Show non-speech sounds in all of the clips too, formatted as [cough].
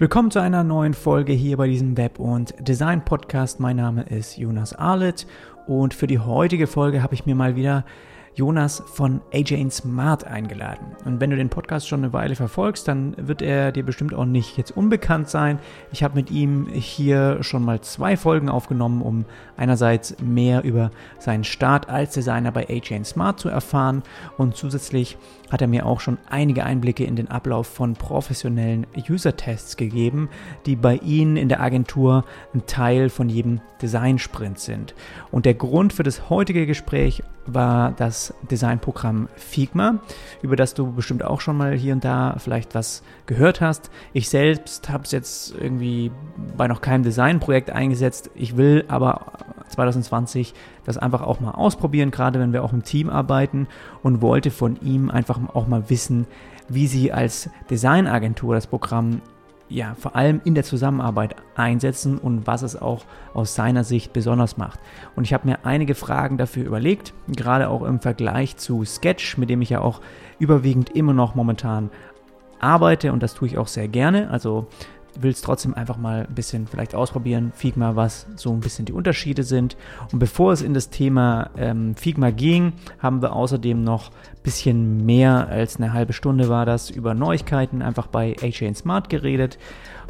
Willkommen zu einer neuen Folge hier bei diesem Web- und Design-Podcast. Mein Name ist Jonas Arlet und für die heutige Folge habe ich mir mal wieder Jonas von AJ Smart eingeladen. Und wenn du den Podcast schon eine Weile verfolgst, dann wird er dir bestimmt auch nicht jetzt unbekannt sein. Ich habe mit ihm hier schon mal zwei Folgen aufgenommen, um einerseits mehr über seinen Start als Designer bei AJ Smart zu erfahren und zusätzlich hat er mir auch schon einige Einblicke in den Ablauf von professionellen User-Tests gegeben, die bei Ihnen in der Agentur ein Teil von jedem Design-Sprint sind. Und der Grund für das heutige Gespräch war das Designprogramm Figma, über das du bestimmt auch schon mal hier und da vielleicht was gehört hast. Ich selbst habe es jetzt irgendwie bei noch keinem Designprojekt eingesetzt. Ich will aber 2020 das einfach auch mal ausprobieren, gerade wenn wir auch im Team arbeiten und wollte von ihm einfach auch mal wissen, wie sie als Designagentur das Programm ja, vor allem in der Zusammenarbeit einsetzen und was es auch aus seiner Sicht besonders macht. Und ich habe mir einige Fragen dafür überlegt, gerade auch im Vergleich zu Sketch, mit dem ich ja auch überwiegend immer noch momentan arbeite und das tue ich auch sehr gerne. Also will es trotzdem einfach mal ein bisschen vielleicht ausprobieren, Figma, was so ein bisschen die Unterschiede sind. Und bevor es in das Thema ähm, Figma ging, haben wir außerdem noch ein bisschen mehr als eine halbe Stunde war das über Neuigkeiten einfach bei HA Smart geredet.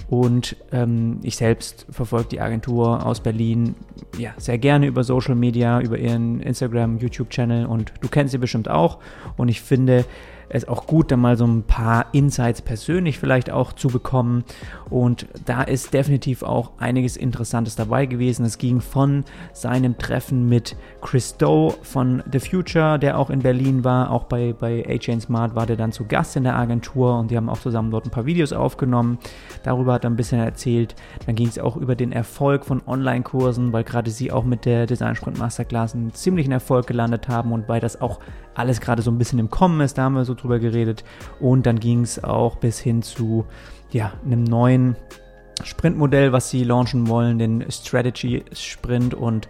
Und ähm, ich selbst verfolge die Agentur aus Berlin ja, sehr gerne über Social Media, über ihren Instagram, YouTube-Channel und du kennst sie bestimmt auch. Und ich finde, es auch gut, da mal so ein paar Insights persönlich vielleicht auch zu bekommen. Und da ist definitiv auch einiges Interessantes dabei gewesen. Es ging von seinem Treffen mit Chris Doe von The Future, der auch in Berlin war, auch bei, bei HN Smart war der dann zu Gast in der Agentur und die haben auch zusammen dort ein paar Videos aufgenommen. Darüber hat er ein bisschen erzählt. Dann ging es auch über den Erfolg von Online-Kursen, weil gerade sie auch mit der Design Sprint Masterclass einen ziemlichen Erfolg gelandet haben und weil das auch alles gerade so ein bisschen im Kommen ist, da haben wir so drüber geredet. Und dann ging es auch bis hin zu ja, einem neuen Sprintmodell, was sie launchen wollen, den Strategy Sprint. Und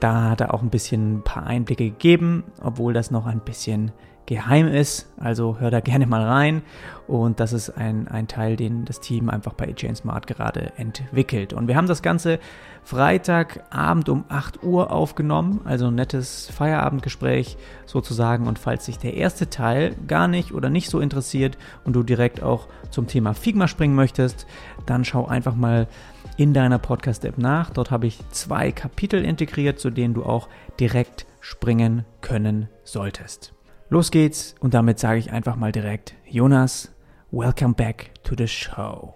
da hat er auch ein bisschen ein paar Einblicke gegeben, obwohl das noch ein bisschen geheim ist. Also hör da gerne mal rein. Und das ist ein, ein Teil, den das Team einfach bei Jane Smart gerade entwickelt. Und wir haben das Ganze Freitagabend um 8 Uhr aufgenommen. Also ein nettes Feierabendgespräch sozusagen. Und falls sich der erste Teil gar nicht oder nicht so interessiert und du direkt auch zum Thema Figma springen möchtest, dann schau einfach mal in deiner Podcast-App nach. Dort habe ich zwei Kapitel integriert, zu denen du auch direkt springen können solltest. Los geht's und damit sage ich einfach mal direkt, Jonas, welcome back to the show.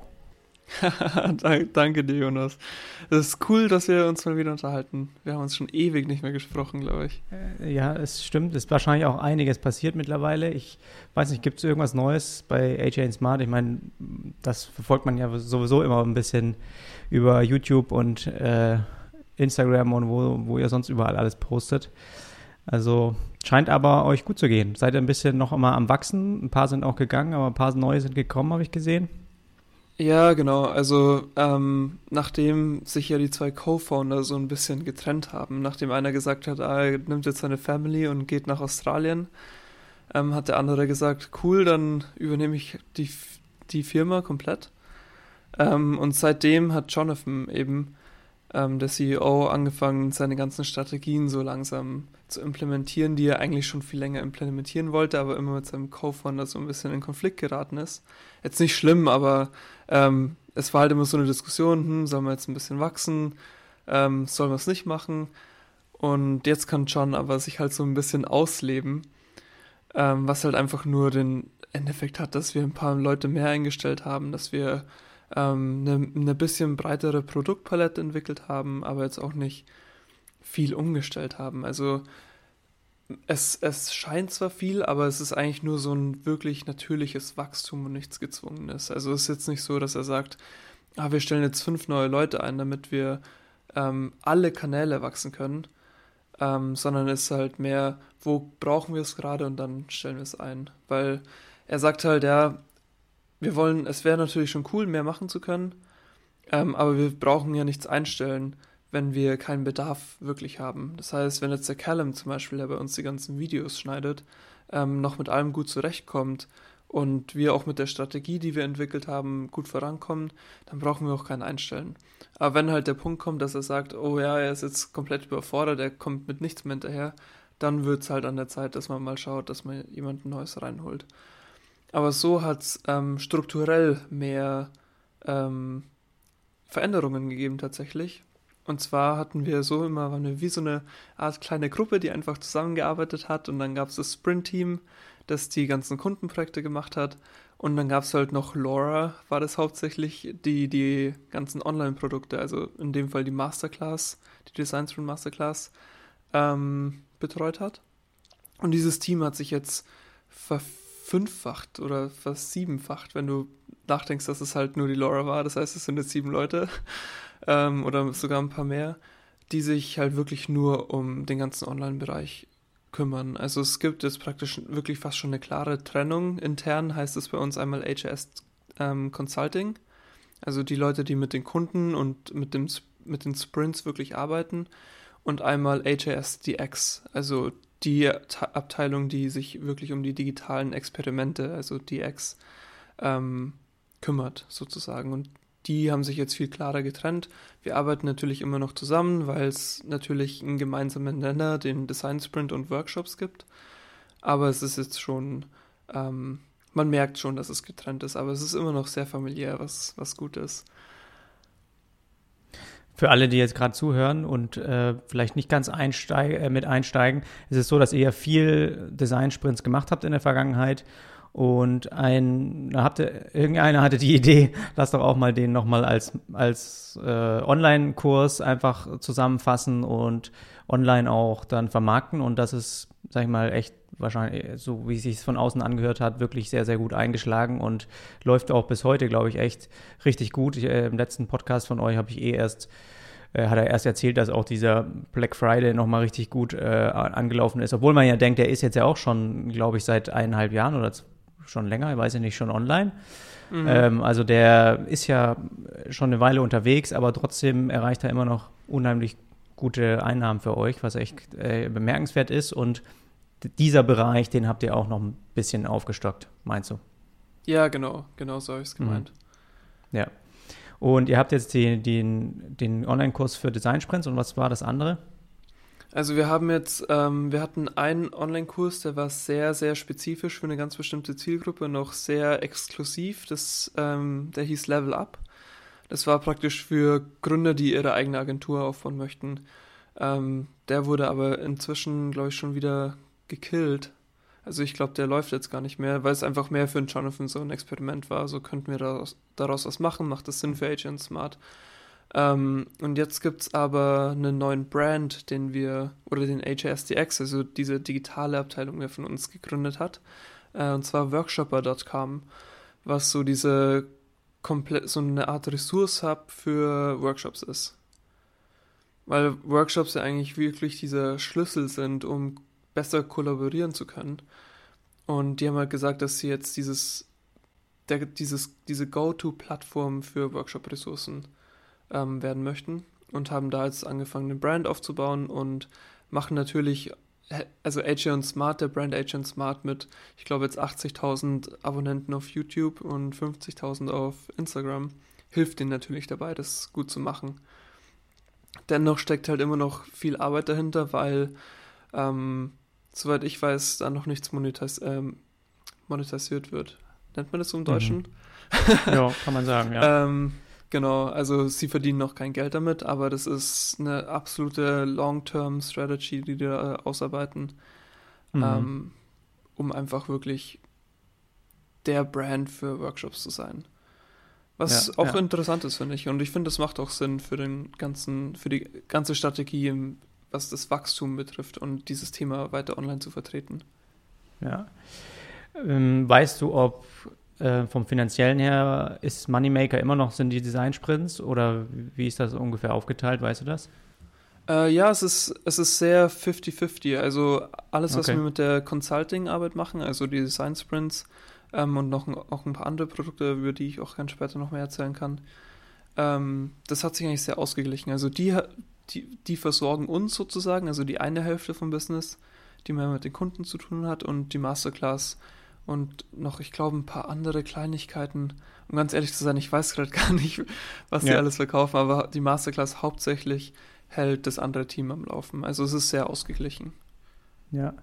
[laughs] Danke dir, Jonas. Es ist cool, dass wir uns mal wieder unterhalten. Wir haben uns schon ewig nicht mehr gesprochen, glaube ich. Äh, ja, es stimmt. Es ist wahrscheinlich auch einiges passiert mittlerweile. Ich weiß nicht, gibt es irgendwas Neues bei AJ Smart? Ich meine, das verfolgt man ja sowieso immer ein bisschen über YouTube und äh, Instagram und wo, wo ihr sonst überall alles postet. Also scheint aber euch gut zu gehen. Seid ihr ein bisschen noch immer am Wachsen? Ein paar sind auch gegangen, aber ein paar neue sind gekommen, habe ich gesehen. Ja, genau. Also ähm, nachdem sich ja die zwei Co-Founder so ein bisschen getrennt haben, nachdem einer gesagt hat, ah, er nimmt jetzt seine Family und geht nach Australien, ähm, hat der andere gesagt, cool, dann übernehme ich die, die Firma komplett. Ähm, und seitdem hat Jonathan eben ähm, der CEO angefangen, seine ganzen Strategien so langsam zu implementieren, die er eigentlich schon viel länger implementieren wollte, aber immer mit seinem Co-Founder so ein bisschen in Konflikt geraten ist. Jetzt nicht schlimm, aber ähm, es war halt immer so eine Diskussion, hm, sollen wir jetzt ein bisschen wachsen, ähm, sollen wir es nicht machen? Und jetzt kann John aber sich halt so ein bisschen ausleben, ähm, was halt einfach nur den Endeffekt hat, dass wir ein paar Leute mehr eingestellt haben, dass wir ähm, eine, eine bisschen breitere Produktpalette entwickelt haben, aber jetzt auch nicht viel umgestellt haben. Also es, es scheint zwar viel, aber es ist eigentlich nur so ein wirklich natürliches Wachstum und nichts Gezwungenes. Also es ist jetzt nicht so, dass er sagt, ah, wir stellen jetzt fünf neue Leute ein, damit wir ähm, alle Kanäle wachsen können, ähm, sondern es ist halt mehr, wo brauchen wir es gerade und dann stellen wir es ein. Weil er sagt halt, ja, wir wollen, es wäre natürlich schon cool, mehr machen zu können, ähm, aber wir brauchen ja nichts einstellen, wenn wir keinen Bedarf wirklich haben. Das heißt, wenn jetzt der Callum zum Beispiel, der bei uns die ganzen Videos schneidet, ähm, noch mit allem gut zurechtkommt und wir auch mit der Strategie, die wir entwickelt haben, gut vorankommen, dann brauchen wir auch keinen einstellen. Aber wenn halt der Punkt kommt, dass er sagt, oh ja, er ist jetzt komplett überfordert, er kommt mit nichts mehr hinterher, dann wird es halt an der Zeit, dass man mal schaut, dass man jemanden Neues reinholt. Aber so hat es ähm, strukturell mehr ähm, Veränderungen gegeben tatsächlich. Und zwar hatten wir so immer, waren wir wie so eine Art kleine Gruppe, die einfach zusammengearbeitet hat und dann gab es das Sprint-Team, das die ganzen Kundenprojekte gemacht hat. Und dann gab es halt noch Laura, war das hauptsächlich, die die ganzen Online-Produkte, also in dem Fall die Masterclass, die Design Sprint Masterclass, ähm, betreut hat. Und dieses Team hat sich jetzt verfünffacht oder versiebenfacht, wenn du nachdenkst, dass es halt nur die Laura war. Das heißt, es sind jetzt sieben Leute [laughs] ähm, oder sogar ein paar mehr, die sich halt wirklich nur um den ganzen Online-Bereich kümmern. Also es gibt jetzt praktisch wirklich fast schon eine klare Trennung. Intern heißt es bei uns einmal HRS ähm, Consulting, also die Leute, die mit den Kunden und mit, dem, mit den Sprints wirklich arbeiten und einmal HRS DX, also die Abteilung, die sich wirklich um die digitalen Experimente, also DX, ähm, kümmert sozusagen. Und die haben sich jetzt viel klarer getrennt. Wir arbeiten natürlich immer noch zusammen, weil es natürlich einen gemeinsamen Nenner, den Design Sprint und Workshops gibt. Aber es ist jetzt schon, ähm, man merkt schon, dass es getrennt ist, aber es ist immer noch sehr familiär, was, was gut ist. Für alle, die jetzt gerade zuhören und äh, vielleicht nicht ganz einsteig, äh, mit einsteigen, ist es so, dass ihr ja viel Design-Sprints gemacht habt in der Vergangenheit und ein, da hatte, irgendeiner hatte die Idee, [laughs] lass doch auch mal den nochmal als, als äh, Online-Kurs einfach zusammenfassen und online auch dann vermarkten. Und das ist, sag ich mal, echt wahrscheinlich, so wie es sich von außen angehört hat, wirklich sehr, sehr gut eingeschlagen und läuft auch bis heute, glaube ich, echt richtig gut. Ich, äh, Im letzten Podcast von euch habe ich eh erst äh, hat er erst erzählt, dass auch dieser Black Friday nochmal richtig gut äh, angelaufen ist. Obwohl man ja denkt, der ist jetzt ja auch schon, glaube ich, seit eineinhalb Jahren oder schon länger, ich weiß ja nicht, schon online. Mhm. Ähm, also der ist ja schon eine Weile unterwegs, aber trotzdem erreicht er immer noch unheimlich gute Einnahmen für euch, was echt äh, bemerkenswert ist. Und dieser Bereich, den habt ihr auch noch ein bisschen aufgestockt, meinst du? Ja, genau, genau so habe ich es gemeint. Mhm. Ja. Und ihr habt jetzt die, den, den Online-Kurs für Design Sprints und was war das andere? Also wir haben jetzt, ähm, wir hatten einen Online-Kurs, der war sehr, sehr spezifisch für eine ganz bestimmte Zielgruppe, noch sehr exklusiv. Das, ähm, der hieß Level Up. Das war praktisch für Gründer, die ihre eigene Agentur aufbauen möchten. Ähm, der wurde aber inzwischen, glaube ich, schon wieder gekillt. Also ich glaube, der läuft jetzt gar nicht mehr, weil es einfach mehr für einen Jonathan so ein Experiment war. So könnten wir daraus, daraus was machen, macht das Sinn für Agent Smart. Ähm, und jetzt gibt es aber einen neuen Brand, den wir, oder den HSDX, also diese digitale Abteilung, der von uns gegründet hat, äh, und zwar workshopper.com, was so diese komplett, so eine Art Ressource-Hub für Workshops ist. Weil Workshops ja eigentlich wirklich dieser Schlüssel sind, um besser kollaborieren zu können. Und die haben halt gesagt, dass sie jetzt dieses, der, dieses, diese Go-To-Plattform für Workshop-Ressourcen ähm, werden möchten und haben da jetzt angefangen, eine Brand aufzubauen und machen natürlich, also AJ Smart, der Brand AJ Smart mit, ich glaube jetzt 80.000 Abonnenten auf YouTube und 50.000 auf Instagram, hilft ihnen natürlich dabei, das gut zu machen. Dennoch steckt halt immer noch viel Arbeit dahinter, weil, ähm, soweit ich weiß, da noch nichts monetis ähm, monetisiert wird. Nennt man das so im Deutschen? Mhm. Ja, [laughs] kann man sagen, ja. ähm, Genau, also sie verdienen noch kein Geld damit, aber das ist eine absolute Long-Term-Strategy, die die da ausarbeiten, mhm. ähm, um einfach wirklich der Brand für Workshops zu sein. Was ja, auch ja. interessant ist, finde ich. Und ich finde, das macht auch Sinn für den ganzen, für die ganze Strategie, was das Wachstum betrifft und dieses Thema weiter online zu vertreten. Ja. Ähm, weißt du, ob äh, vom finanziellen her ist Moneymaker immer noch sind die Design-Sprints oder wie ist das ungefähr aufgeteilt, weißt du das? Äh, ja, es ist, es ist sehr 50-50. Also alles, was okay. wir mit der Consulting-Arbeit machen, also die Design-Sprints ähm, und noch auch ein paar andere Produkte, über die ich auch ganz später noch mehr erzählen kann, ähm, das hat sich eigentlich sehr ausgeglichen. Also die, die, die versorgen uns sozusagen, also die eine Hälfte vom Business, die mehr mit den Kunden zu tun hat und die Masterclass und noch, ich glaube, ein paar andere Kleinigkeiten. Um ganz ehrlich zu sein, ich weiß gerade [laughs] gar nicht, was ja. die alles verkaufen, aber die Masterclass hauptsächlich hält das andere Team am Laufen. Also es ist sehr ausgeglichen. Ja.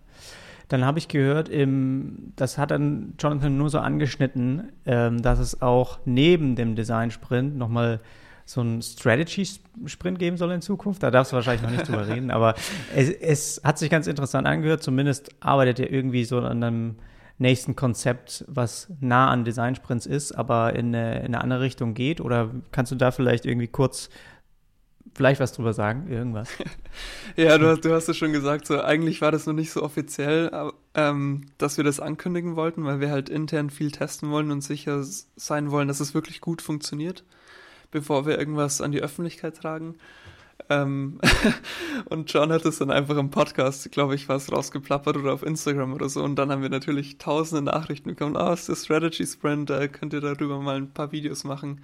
Dann habe ich gehört, im, das hat dann Jonathan nur so angeschnitten, ähm, dass es auch neben dem Design-Sprint nochmal so einen Strategy-Sprint geben soll in Zukunft. Da darfst du wahrscheinlich noch nicht drüber [laughs] reden, aber es, es, hat sich ganz interessant angehört. Zumindest arbeitet er irgendwie so an einem nächsten Konzept, was nah an Design-Sprints ist, aber in eine, in eine andere Richtung geht. Oder kannst du da vielleicht irgendwie kurz vielleicht was drüber sagen, irgendwas. [laughs] ja, du, du hast es schon gesagt, so eigentlich war das noch nicht so offiziell, ähm, dass wir das ankündigen wollten, weil wir halt intern viel testen wollen und sicher sein wollen, dass es wirklich gut funktioniert bevor wir irgendwas an die Öffentlichkeit tragen. Ähm [laughs] und John hat es dann einfach im Podcast, glaube ich, was rausgeplappert oder auf Instagram oder so. Und dann haben wir natürlich tausende Nachrichten bekommen. Ah, oh, ist der Strategy Sprint, da könnt ihr darüber mal ein paar Videos machen.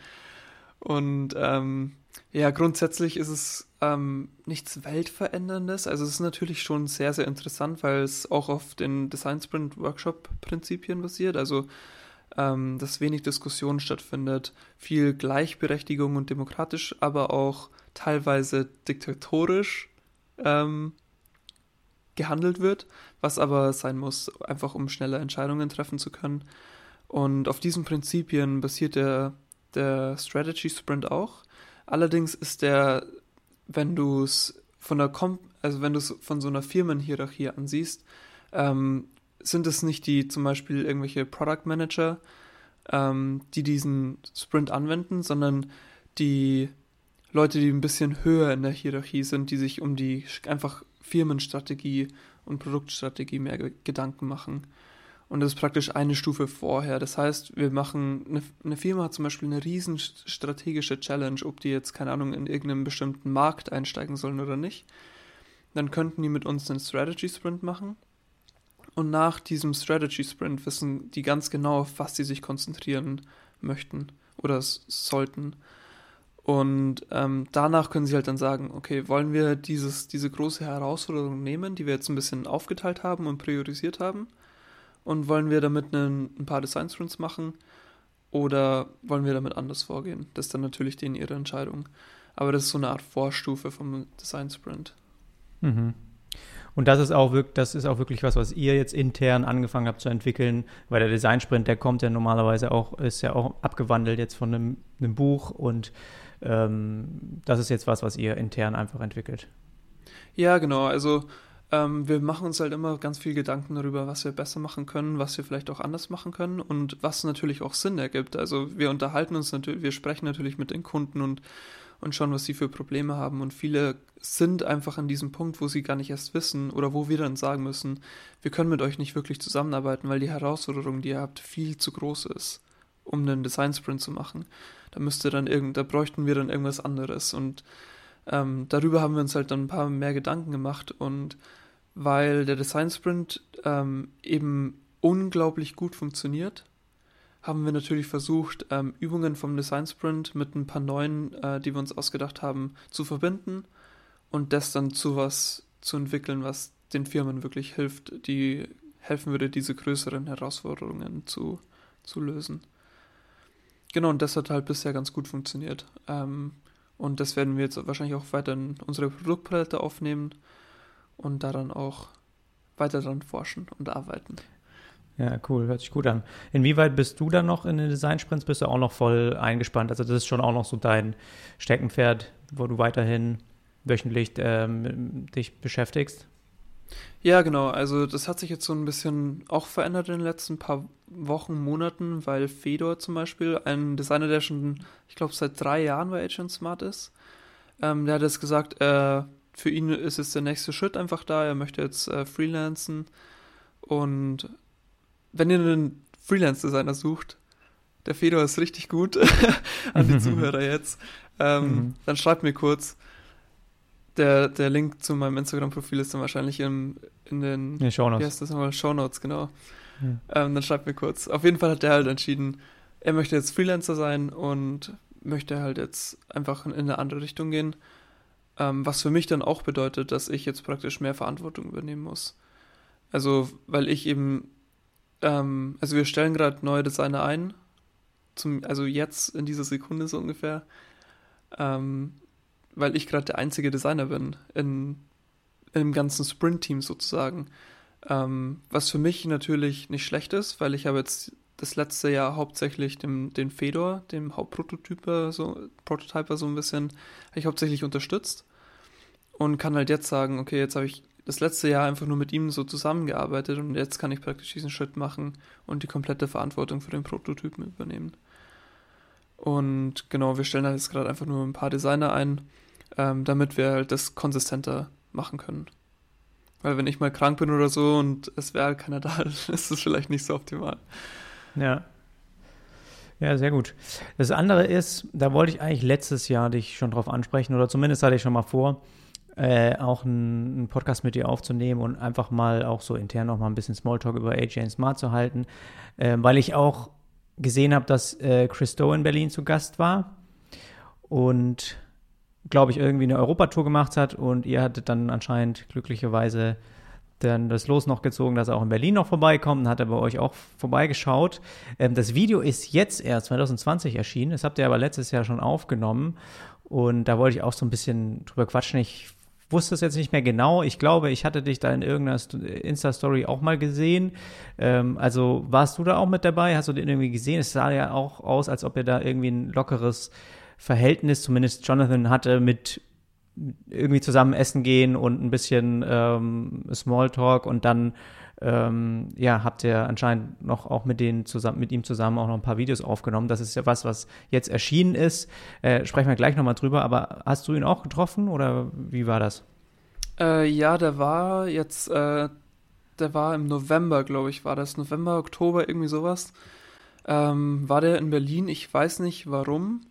Und ähm, ja, grundsätzlich ist es ähm, nichts Weltveränderndes. Also es ist natürlich schon sehr, sehr interessant, weil es auch auf den Design Sprint Workshop Prinzipien basiert. Also ähm, dass wenig Diskussion stattfindet, viel Gleichberechtigung und demokratisch, aber auch teilweise diktatorisch ähm, gehandelt wird, was aber sein muss, einfach um schnelle Entscheidungen treffen zu können. Und auf diesen Prinzipien basiert der, der Strategy Sprint auch. Allerdings ist der, wenn du es von der Kom also wenn du es von so einer Firmenhierarchie ansiehst, ähm, sind es nicht die zum Beispiel irgendwelche Product Manager, ähm, die diesen Sprint anwenden, sondern die Leute, die ein bisschen höher in der Hierarchie sind, die sich um die einfach Firmenstrategie und Produktstrategie mehr Gedanken machen. Und das ist praktisch eine Stufe vorher. Das heißt, wir machen, eine, eine, Firma hat zum Beispiel eine riesen strategische Challenge, ob die jetzt, keine Ahnung, in irgendeinem bestimmten Markt einsteigen sollen oder nicht. Dann könnten die mit uns einen Strategy Sprint machen und nach diesem Strategy Sprint wissen die ganz genau, auf was sie sich konzentrieren möchten oder sollten. Und ähm, danach können sie halt dann sagen, okay, wollen wir dieses, diese große Herausforderung nehmen, die wir jetzt ein bisschen aufgeteilt haben und priorisiert haben? Und wollen wir damit einen, ein paar Design Sprints machen? Oder wollen wir damit anders vorgehen? Das ist dann natürlich denen ihre Entscheidung. Aber das ist so eine Art Vorstufe vom Design Sprint. Mhm. Und das ist auch wirklich, das ist auch wirklich was, was ihr jetzt intern angefangen habt zu entwickeln, weil der Design Sprint, der kommt ja normalerweise auch, ist ja auch abgewandelt jetzt von einem, einem Buch und ähm, das ist jetzt was, was ihr intern einfach entwickelt. Ja, genau. Also ähm, wir machen uns halt immer ganz viel Gedanken darüber, was wir besser machen können, was wir vielleicht auch anders machen können und was natürlich auch Sinn ergibt. Also wir unterhalten uns natürlich, wir sprechen natürlich mit den Kunden und und schauen, was sie für Probleme haben. Und viele sind einfach an diesem Punkt, wo sie gar nicht erst wissen oder wo wir dann sagen müssen, wir können mit euch nicht wirklich zusammenarbeiten, weil die Herausforderung, die ihr habt, viel zu groß ist, um einen Design Sprint zu machen. Da müsste dann irgend, da bräuchten wir dann irgendwas anderes. Und ähm, darüber haben wir uns halt dann ein paar mehr Gedanken gemacht und weil der Design Sprint ähm, eben unglaublich gut funktioniert, haben wir natürlich versucht, ähm, Übungen vom Design Sprint mit ein paar neuen, äh, die wir uns ausgedacht haben, zu verbinden und das dann zu was zu entwickeln, was den Firmen wirklich hilft, die helfen würde, diese größeren Herausforderungen zu, zu lösen. Genau, und das hat halt bisher ganz gut funktioniert. Ähm, und das werden wir jetzt wahrscheinlich auch weiter in unsere Produktpalette aufnehmen und daran auch weiter daran forschen und arbeiten. Ja, cool, hört sich gut an. Inwieweit bist du dann noch in den Design-Sprints? Bist du auch noch voll eingespannt? Also, das ist schon auch noch so dein Steckenpferd, wo du weiterhin wöchentlich ähm, dich beschäftigst? Ja, genau. Also, das hat sich jetzt so ein bisschen auch verändert in den letzten paar Wochen, Monaten, weil Fedor zum Beispiel, ein Designer, der schon, ich glaube, seit drei Jahren bei Agent Smart ist, ähm, der hat jetzt gesagt, äh, für ihn ist jetzt der nächste Schritt einfach da. Er möchte jetzt äh, freelancen und wenn ihr einen Freelance-Designer sucht, der Fedor ist richtig gut [laughs] an die [laughs] Zuhörer jetzt, ähm, mhm. dann schreibt mir kurz. Der, der Link zu meinem Instagram-Profil ist dann wahrscheinlich im, in den ja, Shownotes. Wie heißt das nochmal? Shownotes, genau. Ja. Ähm, dann schreibt mir kurz. Auf jeden Fall hat der halt entschieden, er möchte jetzt Freelancer sein und möchte halt jetzt einfach in eine andere Richtung gehen. Ähm, was für mich dann auch bedeutet, dass ich jetzt praktisch mehr Verantwortung übernehmen muss. Also, weil ich eben ähm, also wir stellen gerade neue Designer ein, zum, also jetzt in dieser Sekunde so ungefähr, ähm, weil ich gerade der einzige Designer bin in, im ganzen Sprint-Team sozusagen. Ähm, was für mich natürlich nicht schlecht ist, weil ich habe jetzt das letzte Jahr hauptsächlich dem, den Fedor, dem Hauptprototyper, so, Prototyper so ein bisschen, habe ich hauptsächlich unterstützt. Und kann halt jetzt sagen, okay, jetzt habe ich das letzte Jahr einfach nur mit ihm so zusammengearbeitet und jetzt kann ich praktisch diesen Schritt machen und die komplette Verantwortung für den Prototypen übernehmen. Und genau, wir stellen da jetzt gerade einfach nur ein paar Designer ein, ähm, damit wir halt das konsistenter machen können. Weil wenn ich mal krank bin oder so und es wäre halt keiner da, [laughs] ist es vielleicht nicht so optimal. Ja. Ja, sehr gut. Das andere ist, da wollte ich eigentlich letztes Jahr dich schon drauf ansprechen oder zumindest hatte ich schon mal vor, äh, auch einen, Podcast mit dir aufzunehmen und einfach mal auch so intern noch mal ein bisschen Smalltalk über AJ Smart zu halten, äh, weil ich auch gesehen habe, dass äh, Christo in Berlin zu Gast war und glaube ich irgendwie eine Europatour gemacht hat und ihr hattet dann anscheinend glücklicherweise dann das Los noch gezogen, dass er auch in Berlin noch vorbeikommt und hat er bei euch auch vorbeigeschaut. Ähm, das Video ist jetzt erst 2020 erschienen, das habt ihr aber letztes Jahr schon aufgenommen und da wollte ich auch so ein bisschen drüber quatschen. Ich wusste es jetzt nicht mehr genau. Ich glaube, ich hatte dich da in irgendeiner Insta-Story auch mal gesehen. Ähm, also warst du da auch mit dabei? Hast du den irgendwie gesehen? Es sah ja auch aus, als ob er da irgendwie ein lockeres Verhältnis, zumindest Jonathan hatte, mit irgendwie zusammen essen gehen und ein bisschen ähm, Smalltalk und dann ähm, ja, habt ihr anscheinend noch auch mit, denen zusammen, mit ihm zusammen auch noch ein paar Videos aufgenommen. Das ist ja was, was jetzt erschienen ist. Äh, sprechen wir gleich nochmal drüber, aber hast du ihn auch getroffen oder wie war das? Äh, ja, der war jetzt, äh, der war im November, glaube ich, war das. November, Oktober, irgendwie sowas. Ähm, war der in Berlin? Ich weiß nicht warum.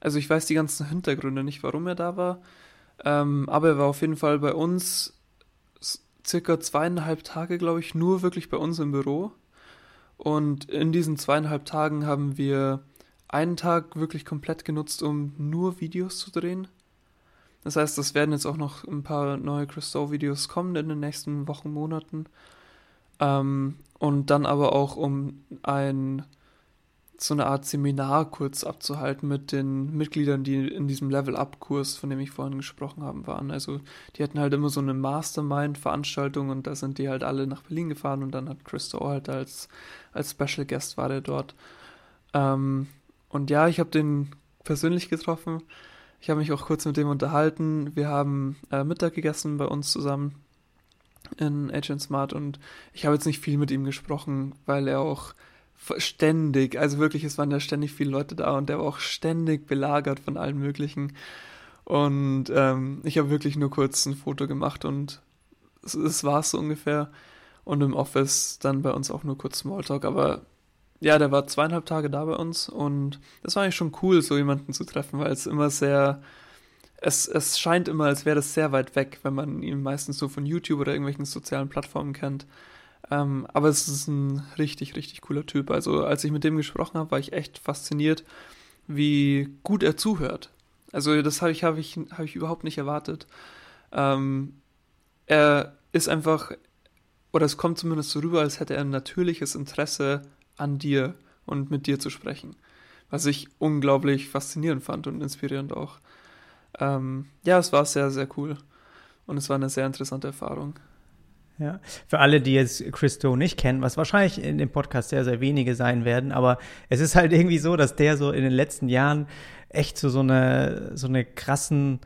Also ich weiß die ganzen Hintergründe nicht, warum er da war. Ähm, aber er war auf jeden Fall bei uns circa zweieinhalb Tage, glaube ich, nur wirklich bei uns im Büro. Und in diesen zweieinhalb Tagen haben wir einen Tag wirklich komplett genutzt, um nur Videos zu drehen. Das heißt, es werden jetzt auch noch ein paar neue Christo-Videos kommen in den nächsten Wochen, Monaten. Ähm, und dann aber auch um ein so eine Art Seminar kurz abzuhalten mit den Mitgliedern, die in diesem Level-Up-Kurs, von dem ich vorhin gesprochen habe, waren. Also die hatten halt immer so eine Mastermind-Veranstaltung und da sind die halt alle nach Berlin gefahren und dann hat Christo halt als, als Special Guest war der dort. Ähm, und ja, ich habe den persönlich getroffen. Ich habe mich auch kurz mit dem unterhalten. Wir haben äh, Mittag gegessen bei uns zusammen in Agent Smart und ich habe jetzt nicht viel mit ihm gesprochen, weil er auch ständig, also wirklich, es waren ja ständig viele Leute da und der war auch ständig belagert von allen möglichen. Und ähm, ich habe wirklich nur kurz ein Foto gemacht und es, war es so ungefähr. Und im Office dann bei uns auch nur kurz Smalltalk. Aber ja, der war zweieinhalb Tage da bei uns und das war eigentlich schon cool, so jemanden zu treffen, weil es immer sehr, es, es scheint immer, als wäre das sehr weit weg, wenn man ihn meistens so von YouTube oder irgendwelchen sozialen Plattformen kennt. Ähm, aber es ist ein richtig, richtig cooler Typ. Also als ich mit dem gesprochen habe, war ich echt fasziniert, wie gut er zuhört. Also das habe ich, hab ich, hab ich überhaupt nicht erwartet. Ähm, er ist einfach, oder es kommt zumindest so rüber, als hätte er ein natürliches Interesse an dir und mit dir zu sprechen. Was ich unglaublich faszinierend fand und inspirierend auch. Ähm, ja, es war sehr, sehr cool. Und es war eine sehr interessante Erfahrung. Ja, für alle, die jetzt Christo nicht kennen, was wahrscheinlich in dem Podcast sehr, sehr wenige sein werden, aber es ist halt irgendwie so, dass der so in den letzten Jahren echt zu so, so eine, so eine krassen,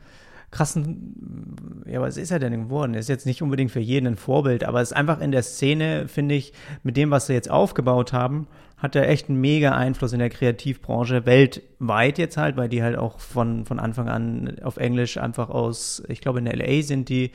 krassen, ja, was ist er denn geworden? Ist jetzt nicht unbedingt für jeden ein Vorbild, aber es ist einfach in der Szene, finde ich, mit dem, was sie jetzt aufgebaut haben, hat er echt einen mega Einfluss in der Kreativbranche, weltweit jetzt halt, weil die halt auch von, von Anfang an auf Englisch einfach aus, ich glaube in LA sind die,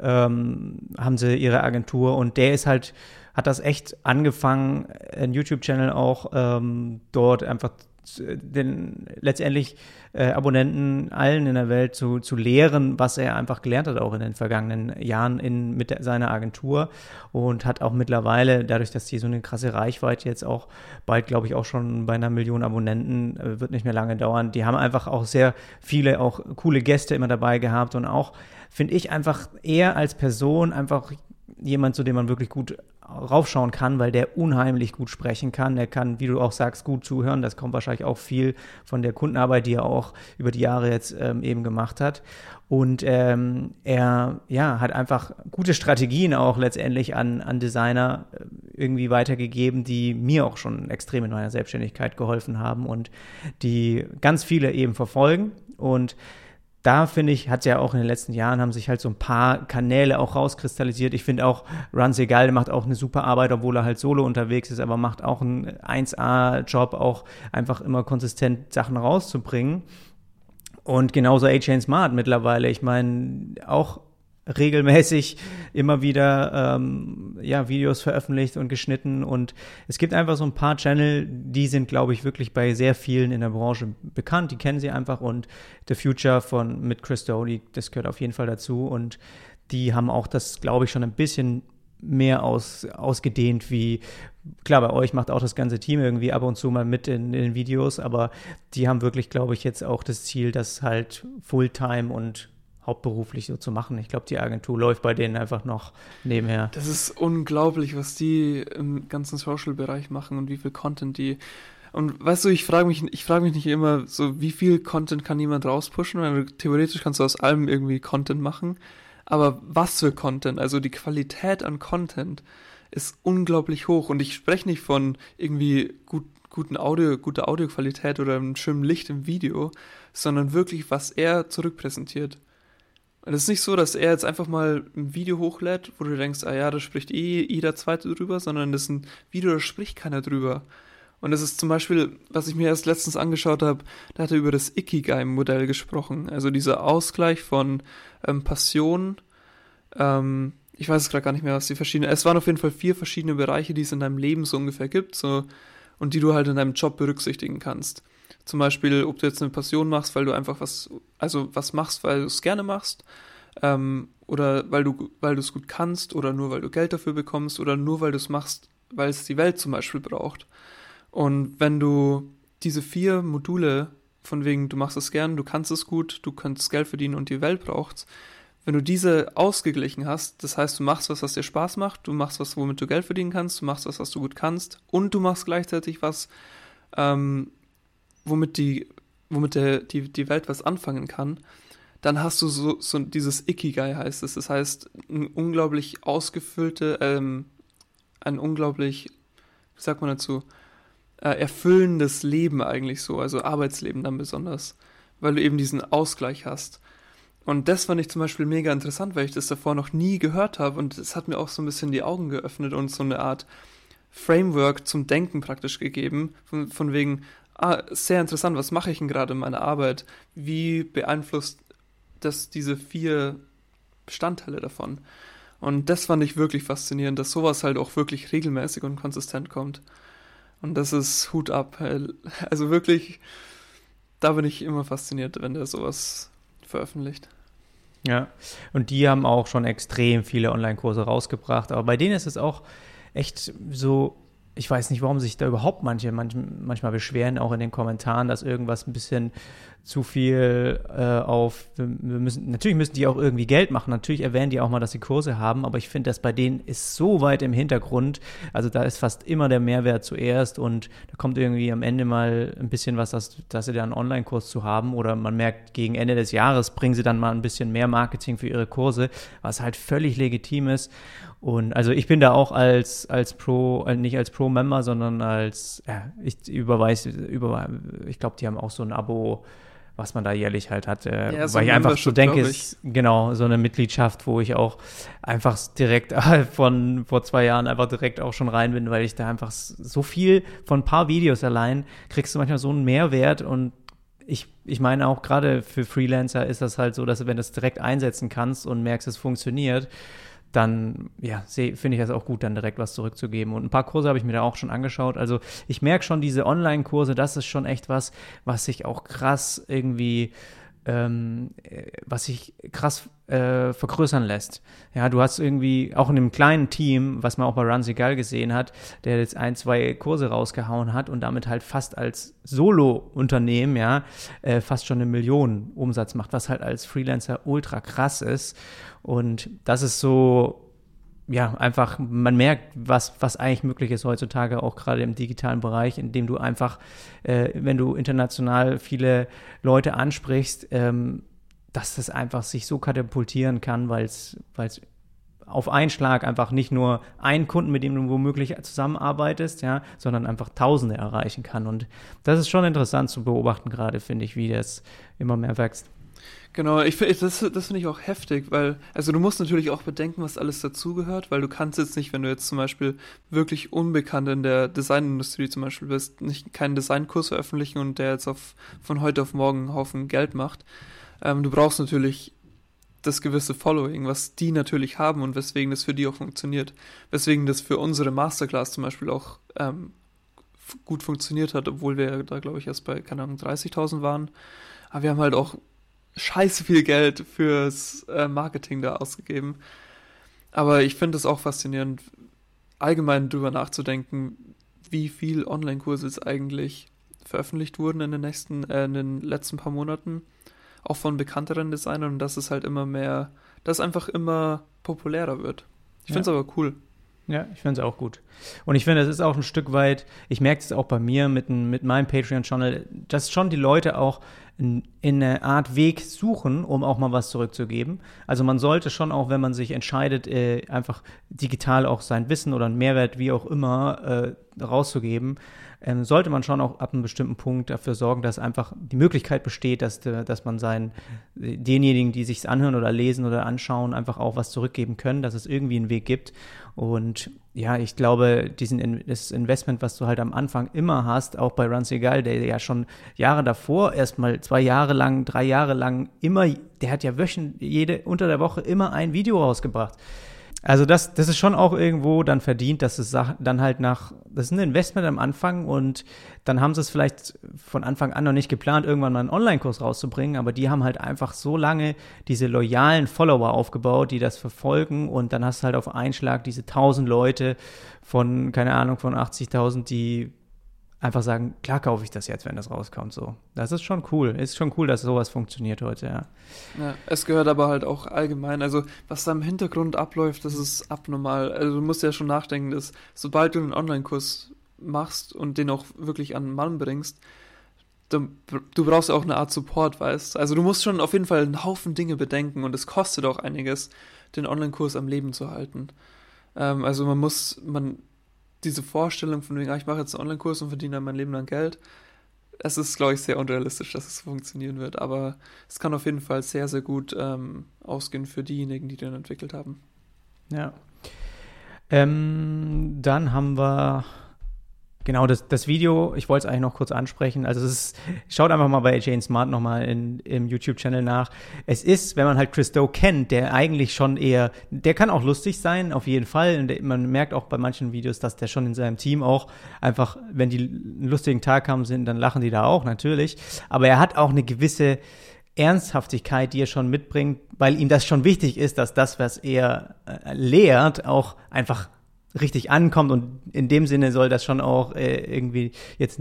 ähm, haben sie ihre Agentur und der ist halt, hat das echt angefangen, ein YouTube-Channel auch ähm, dort einfach den letztendlich äh, Abonnenten allen in der Welt zu, zu lehren, was er einfach gelernt hat, auch in den vergangenen Jahren in, mit der, seiner Agentur und hat auch mittlerweile, dadurch, dass die so eine krasse Reichweite jetzt auch bald, glaube ich, auch schon bei einer Million Abonnenten, äh, wird nicht mehr lange dauern, die haben einfach auch sehr viele auch coole Gäste immer dabei gehabt und auch, finde ich, einfach eher als Person einfach jemand, zu dem man wirklich gut raufschauen kann, weil der unheimlich gut sprechen kann. Er kann, wie du auch sagst, gut zuhören. Das kommt wahrscheinlich auch viel von der Kundenarbeit, die er auch über die Jahre jetzt ähm, eben gemacht hat. Und ähm, er ja, hat einfach gute Strategien auch letztendlich an, an Designer äh, irgendwie weitergegeben, die mir auch schon extrem in meiner Selbstständigkeit geholfen haben und die ganz viele eben verfolgen. Und da finde ich, hat ja auch in den letzten Jahren haben sich halt so ein paar Kanäle auch rauskristallisiert. Ich finde auch Run Segal macht auch eine super Arbeit, obwohl er halt solo unterwegs ist, aber macht auch einen 1A-Job, auch einfach immer konsistent Sachen rauszubringen. Und genauso A-Chain Smart mittlerweile. Ich meine, auch regelmäßig immer wieder ähm, ja, Videos veröffentlicht und geschnitten. Und es gibt einfach so ein paar Channel, die sind, glaube ich, wirklich bei sehr vielen in der Branche bekannt. Die kennen sie einfach. Und The Future von mit Chris Doty, das gehört auf jeden Fall dazu. Und die haben auch das, glaube ich, schon ein bisschen mehr aus, ausgedehnt wie, klar, bei euch macht auch das ganze Team irgendwie ab und zu mal mit in, in den Videos, aber die haben wirklich, glaube ich, jetzt auch das Ziel, das halt Fulltime und hauptberuflich so zu machen. Ich glaube, die Agentur läuft bei denen einfach noch nebenher. Das ist unglaublich, was die im ganzen Social-Bereich machen und wie viel Content die. Und weißt du, ich frage mich, ich frage mich nicht immer so, wie viel Content kann jemand rauspushen, weil theoretisch kannst du aus allem irgendwie Content machen. Aber was für Content? Also die Qualität an Content ist unglaublich hoch. Und ich spreche nicht von irgendwie gut, guten Audio, guter Audioqualität oder einem schönen Licht im Video, sondern wirklich, was er zurückpräsentiert. Und es ist nicht so, dass er jetzt einfach mal ein Video hochlädt, wo du denkst, ah ja, da spricht eh jeder Zweite drüber, sondern das ist ein Video, da spricht keiner drüber. Und das ist zum Beispiel, was ich mir erst letztens angeschaut habe, da hat er über das Ikigai-Modell gesprochen. Also dieser Ausgleich von ähm, Passion, ähm, ich weiß es gerade gar nicht mehr, was die verschiedenen, es waren auf jeden Fall vier verschiedene Bereiche, die es in deinem Leben so ungefähr gibt, so, und die du halt in deinem Job berücksichtigen kannst. Zum Beispiel, ob du jetzt eine Passion machst, weil du einfach was, also was machst, weil du es gerne machst, ähm, oder weil du, weil du es gut kannst, oder nur weil du Geld dafür bekommst, oder nur weil du es machst, weil es die Welt zum Beispiel braucht. Und wenn du diese vier Module, von wegen, du machst es gern, du kannst es gut, du kannst Geld verdienen und die Welt braucht, wenn du diese ausgeglichen hast, das heißt, du machst was, was dir Spaß macht, du machst was, womit du Geld verdienen kannst, du machst was, was du gut kannst, und du machst gleichzeitig was, ähm, womit die, womit der, die, die Welt was anfangen kann, dann hast du so, so dieses Ikigai heißt es. Das heißt, ein unglaublich ausgefüllte, ähm, ein unglaublich, wie sagt man dazu, äh, erfüllendes Leben eigentlich so, also Arbeitsleben dann besonders, weil du eben diesen Ausgleich hast. Und das fand ich zum Beispiel mega interessant, weil ich das davor noch nie gehört habe und es hat mir auch so ein bisschen die Augen geöffnet und so eine Art Framework zum Denken praktisch gegeben, von, von wegen, ah, sehr interessant, was mache ich denn gerade in meiner Arbeit? Wie beeinflusst das diese vier Bestandteile davon? Und das fand ich wirklich faszinierend, dass sowas halt auch wirklich regelmäßig und konsistent kommt. Und das ist Hut ab. [laughs] Also wirklich, da bin ich immer fasziniert, wenn der sowas veröffentlicht. Ja, und die haben auch schon extrem viele Online-Kurse rausgebracht, aber bei denen ist es auch echt so ich weiß nicht, warum sich da überhaupt manche manchmal beschweren, auch in den Kommentaren, dass irgendwas ein bisschen zu viel äh, auf, wir müssen, natürlich müssen die auch irgendwie Geld machen, natürlich erwähnen die auch mal, dass sie Kurse haben, aber ich finde, dass bei denen ist so weit im Hintergrund, also da ist fast immer der Mehrwert zuerst und da kommt irgendwie am Ende mal ein bisschen was, dass, dass sie da einen Online-Kurs zu haben oder man merkt, gegen Ende des Jahres bringen sie dann mal ein bisschen mehr Marketing für ihre Kurse, was halt völlig legitim ist und also ich bin da auch als, als Pro, äh, nicht als Pro-Member, sondern als, ja, ich überweise, über, ich glaube, die haben auch so ein Abo, was man da jährlich halt hat, äh, ja, so weil ich einfach so denke, ist genau so eine Mitgliedschaft, wo ich auch einfach direkt äh, [laughs] von vor zwei Jahren einfach direkt auch schon rein bin, weil ich da einfach so viel von ein paar Videos allein kriegst du manchmal so einen Mehrwert und ich, ich meine auch gerade für Freelancer ist das halt so, dass du, wenn du es direkt einsetzen kannst und merkst, es funktioniert, dann ja, finde ich das auch gut, dann direkt was zurückzugeben. Und ein paar Kurse habe ich mir da auch schon angeschaut. Also ich merke schon, diese Online-Kurse, das ist schon echt was, was sich auch krass irgendwie ähm, was sich krass äh, vergrößern lässt. Ja, du hast irgendwie auch in einem kleinen Team, was man auch bei Run Egal gesehen hat, der jetzt ein, zwei Kurse rausgehauen hat und damit halt fast als Solo-Unternehmen, ja, äh, fast schon eine Million Umsatz macht, was halt als Freelancer ultra krass ist. Und das ist so ja, einfach, man merkt, was, was eigentlich möglich ist heutzutage, auch gerade im digitalen Bereich, indem du einfach, äh, wenn du international viele Leute ansprichst, ähm, dass das einfach sich so katapultieren kann, weil es auf einen Schlag einfach nicht nur einen Kunden, mit dem du womöglich zusammenarbeitest, ja, sondern einfach Tausende erreichen kann. Und das ist schon interessant zu beobachten, gerade finde ich, wie das immer mehr wächst. Genau, ich finde, das, das finde ich auch heftig, weil, also du musst natürlich auch bedenken, was alles dazugehört, weil du kannst jetzt nicht, wenn du jetzt zum Beispiel wirklich unbekannt in der Designindustrie zum Beispiel bist, nicht keinen Designkurs veröffentlichen und der jetzt auf, von heute auf morgen einen Haufen Geld macht. Ähm, du brauchst natürlich das gewisse Following, was die natürlich haben und weswegen das für die auch funktioniert. Weswegen das für unsere Masterclass zum Beispiel auch ähm, gut funktioniert hat, obwohl wir da, glaube ich, erst bei, keine Ahnung, 30.000 waren. Aber wir haben halt auch scheiße viel Geld fürs äh, Marketing da ausgegeben. Aber ich finde es auch faszinierend, allgemein drüber nachzudenken, wie viel Online-Kurse es eigentlich veröffentlicht wurden in den nächsten, äh, in den letzten paar Monaten, auch von bekannteren Designern und dass es halt immer mehr, dass es einfach immer populärer wird. Ich finde es ja. aber cool. Ja, ich finde es auch gut. Und ich finde, es ist auch ein Stück weit, ich merke es auch bei mir mit, mit meinem Patreon-Channel, dass schon die Leute auch in, in eine Art Weg suchen, um auch mal was zurückzugeben. Also man sollte schon auch, wenn man sich entscheidet, äh, einfach digital auch sein Wissen oder einen Mehrwert, wie auch immer, äh, rauszugeben, ähm, sollte man schon auch ab einem bestimmten Punkt dafür sorgen, dass einfach die Möglichkeit besteht, dass, dass man seinen, denjenigen, die sich anhören oder lesen oder anschauen, einfach auch was zurückgeben können, dass es irgendwie einen Weg gibt. Und ja, ich glaube, diesen, das Investment, was du halt am Anfang immer hast, auch bei Run Segal, der ja schon Jahre davor, erstmal zwei Jahre lang, drei Jahre lang immer, der hat ja wöchentlich, jede, unter der Woche immer ein Video rausgebracht. Also das, das ist schon auch irgendwo dann verdient, dass es dann halt nach, das ist ein Investment am Anfang und dann haben sie es vielleicht von Anfang an noch nicht geplant, irgendwann mal einen Online-Kurs rauszubringen, aber die haben halt einfach so lange diese loyalen Follower aufgebaut, die das verfolgen und dann hast du halt auf einen Schlag diese 1000 Leute von, keine Ahnung, von 80.000, die einfach sagen, klar kaufe ich das jetzt, wenn das rauskommt. So, das ist schon cool. Ist schon cool, dass sowas funktioniert heute. Ja. ja. es gehört aber halt auch allgemein. Also was da im Hintergrund abläuft, das ist abnormal. Also du musst ja schon nachdenken, dass sobald du einen Online-Kurs machst und den auch wirklich an den Mann bringst, du, du brauchst auch eine Art Support, weißt. Also du musst schon auf jeden Fall einen Haufen Dinge bedenken und es kostet auch einiges, den Online-Kurs am Leben zu halten. Ähm, also man muss, man diese Vorstellung von wegen, ah, ich mache jetzt einen Online-Kurs und verdiene dann mein Leben lang Geld, es ist, glaube ich, sehr unrealistisch, dass es funktionieren wird. Aber es kann auf jeden Fall sehr, sehr gut ähm, ausgehen für diejenigen, die den entwickelt haben. Ja. Ähm, dann haben wir Genau, das, das Video, ich wollte es eigentlich noch kurz ansprechen. Also es ist, schaut einfach mal bei Jane Smart nochmal im YouTube-Channel nach. Es ist, wenn man halt Chris Doe kennt, der eigentlich schon eher, der kann auch lustig sein, auf jeden Fall. Und man merkt auch bei manchen Videos, dass der schon in seinem Team auch einfach, wenn die einen lustigen Tag haben sind, dann lachen die da auch, natürlich. Aber er hat auch eine gewisse Ernsthaftigkeit, die er schon mitbringt, weil ihm das schon wichtig ist, dass das, was er äh, lehrt, auch einfach richtig ankommt und in dem Sinne soll das schon auch äh, irgendwie jetzt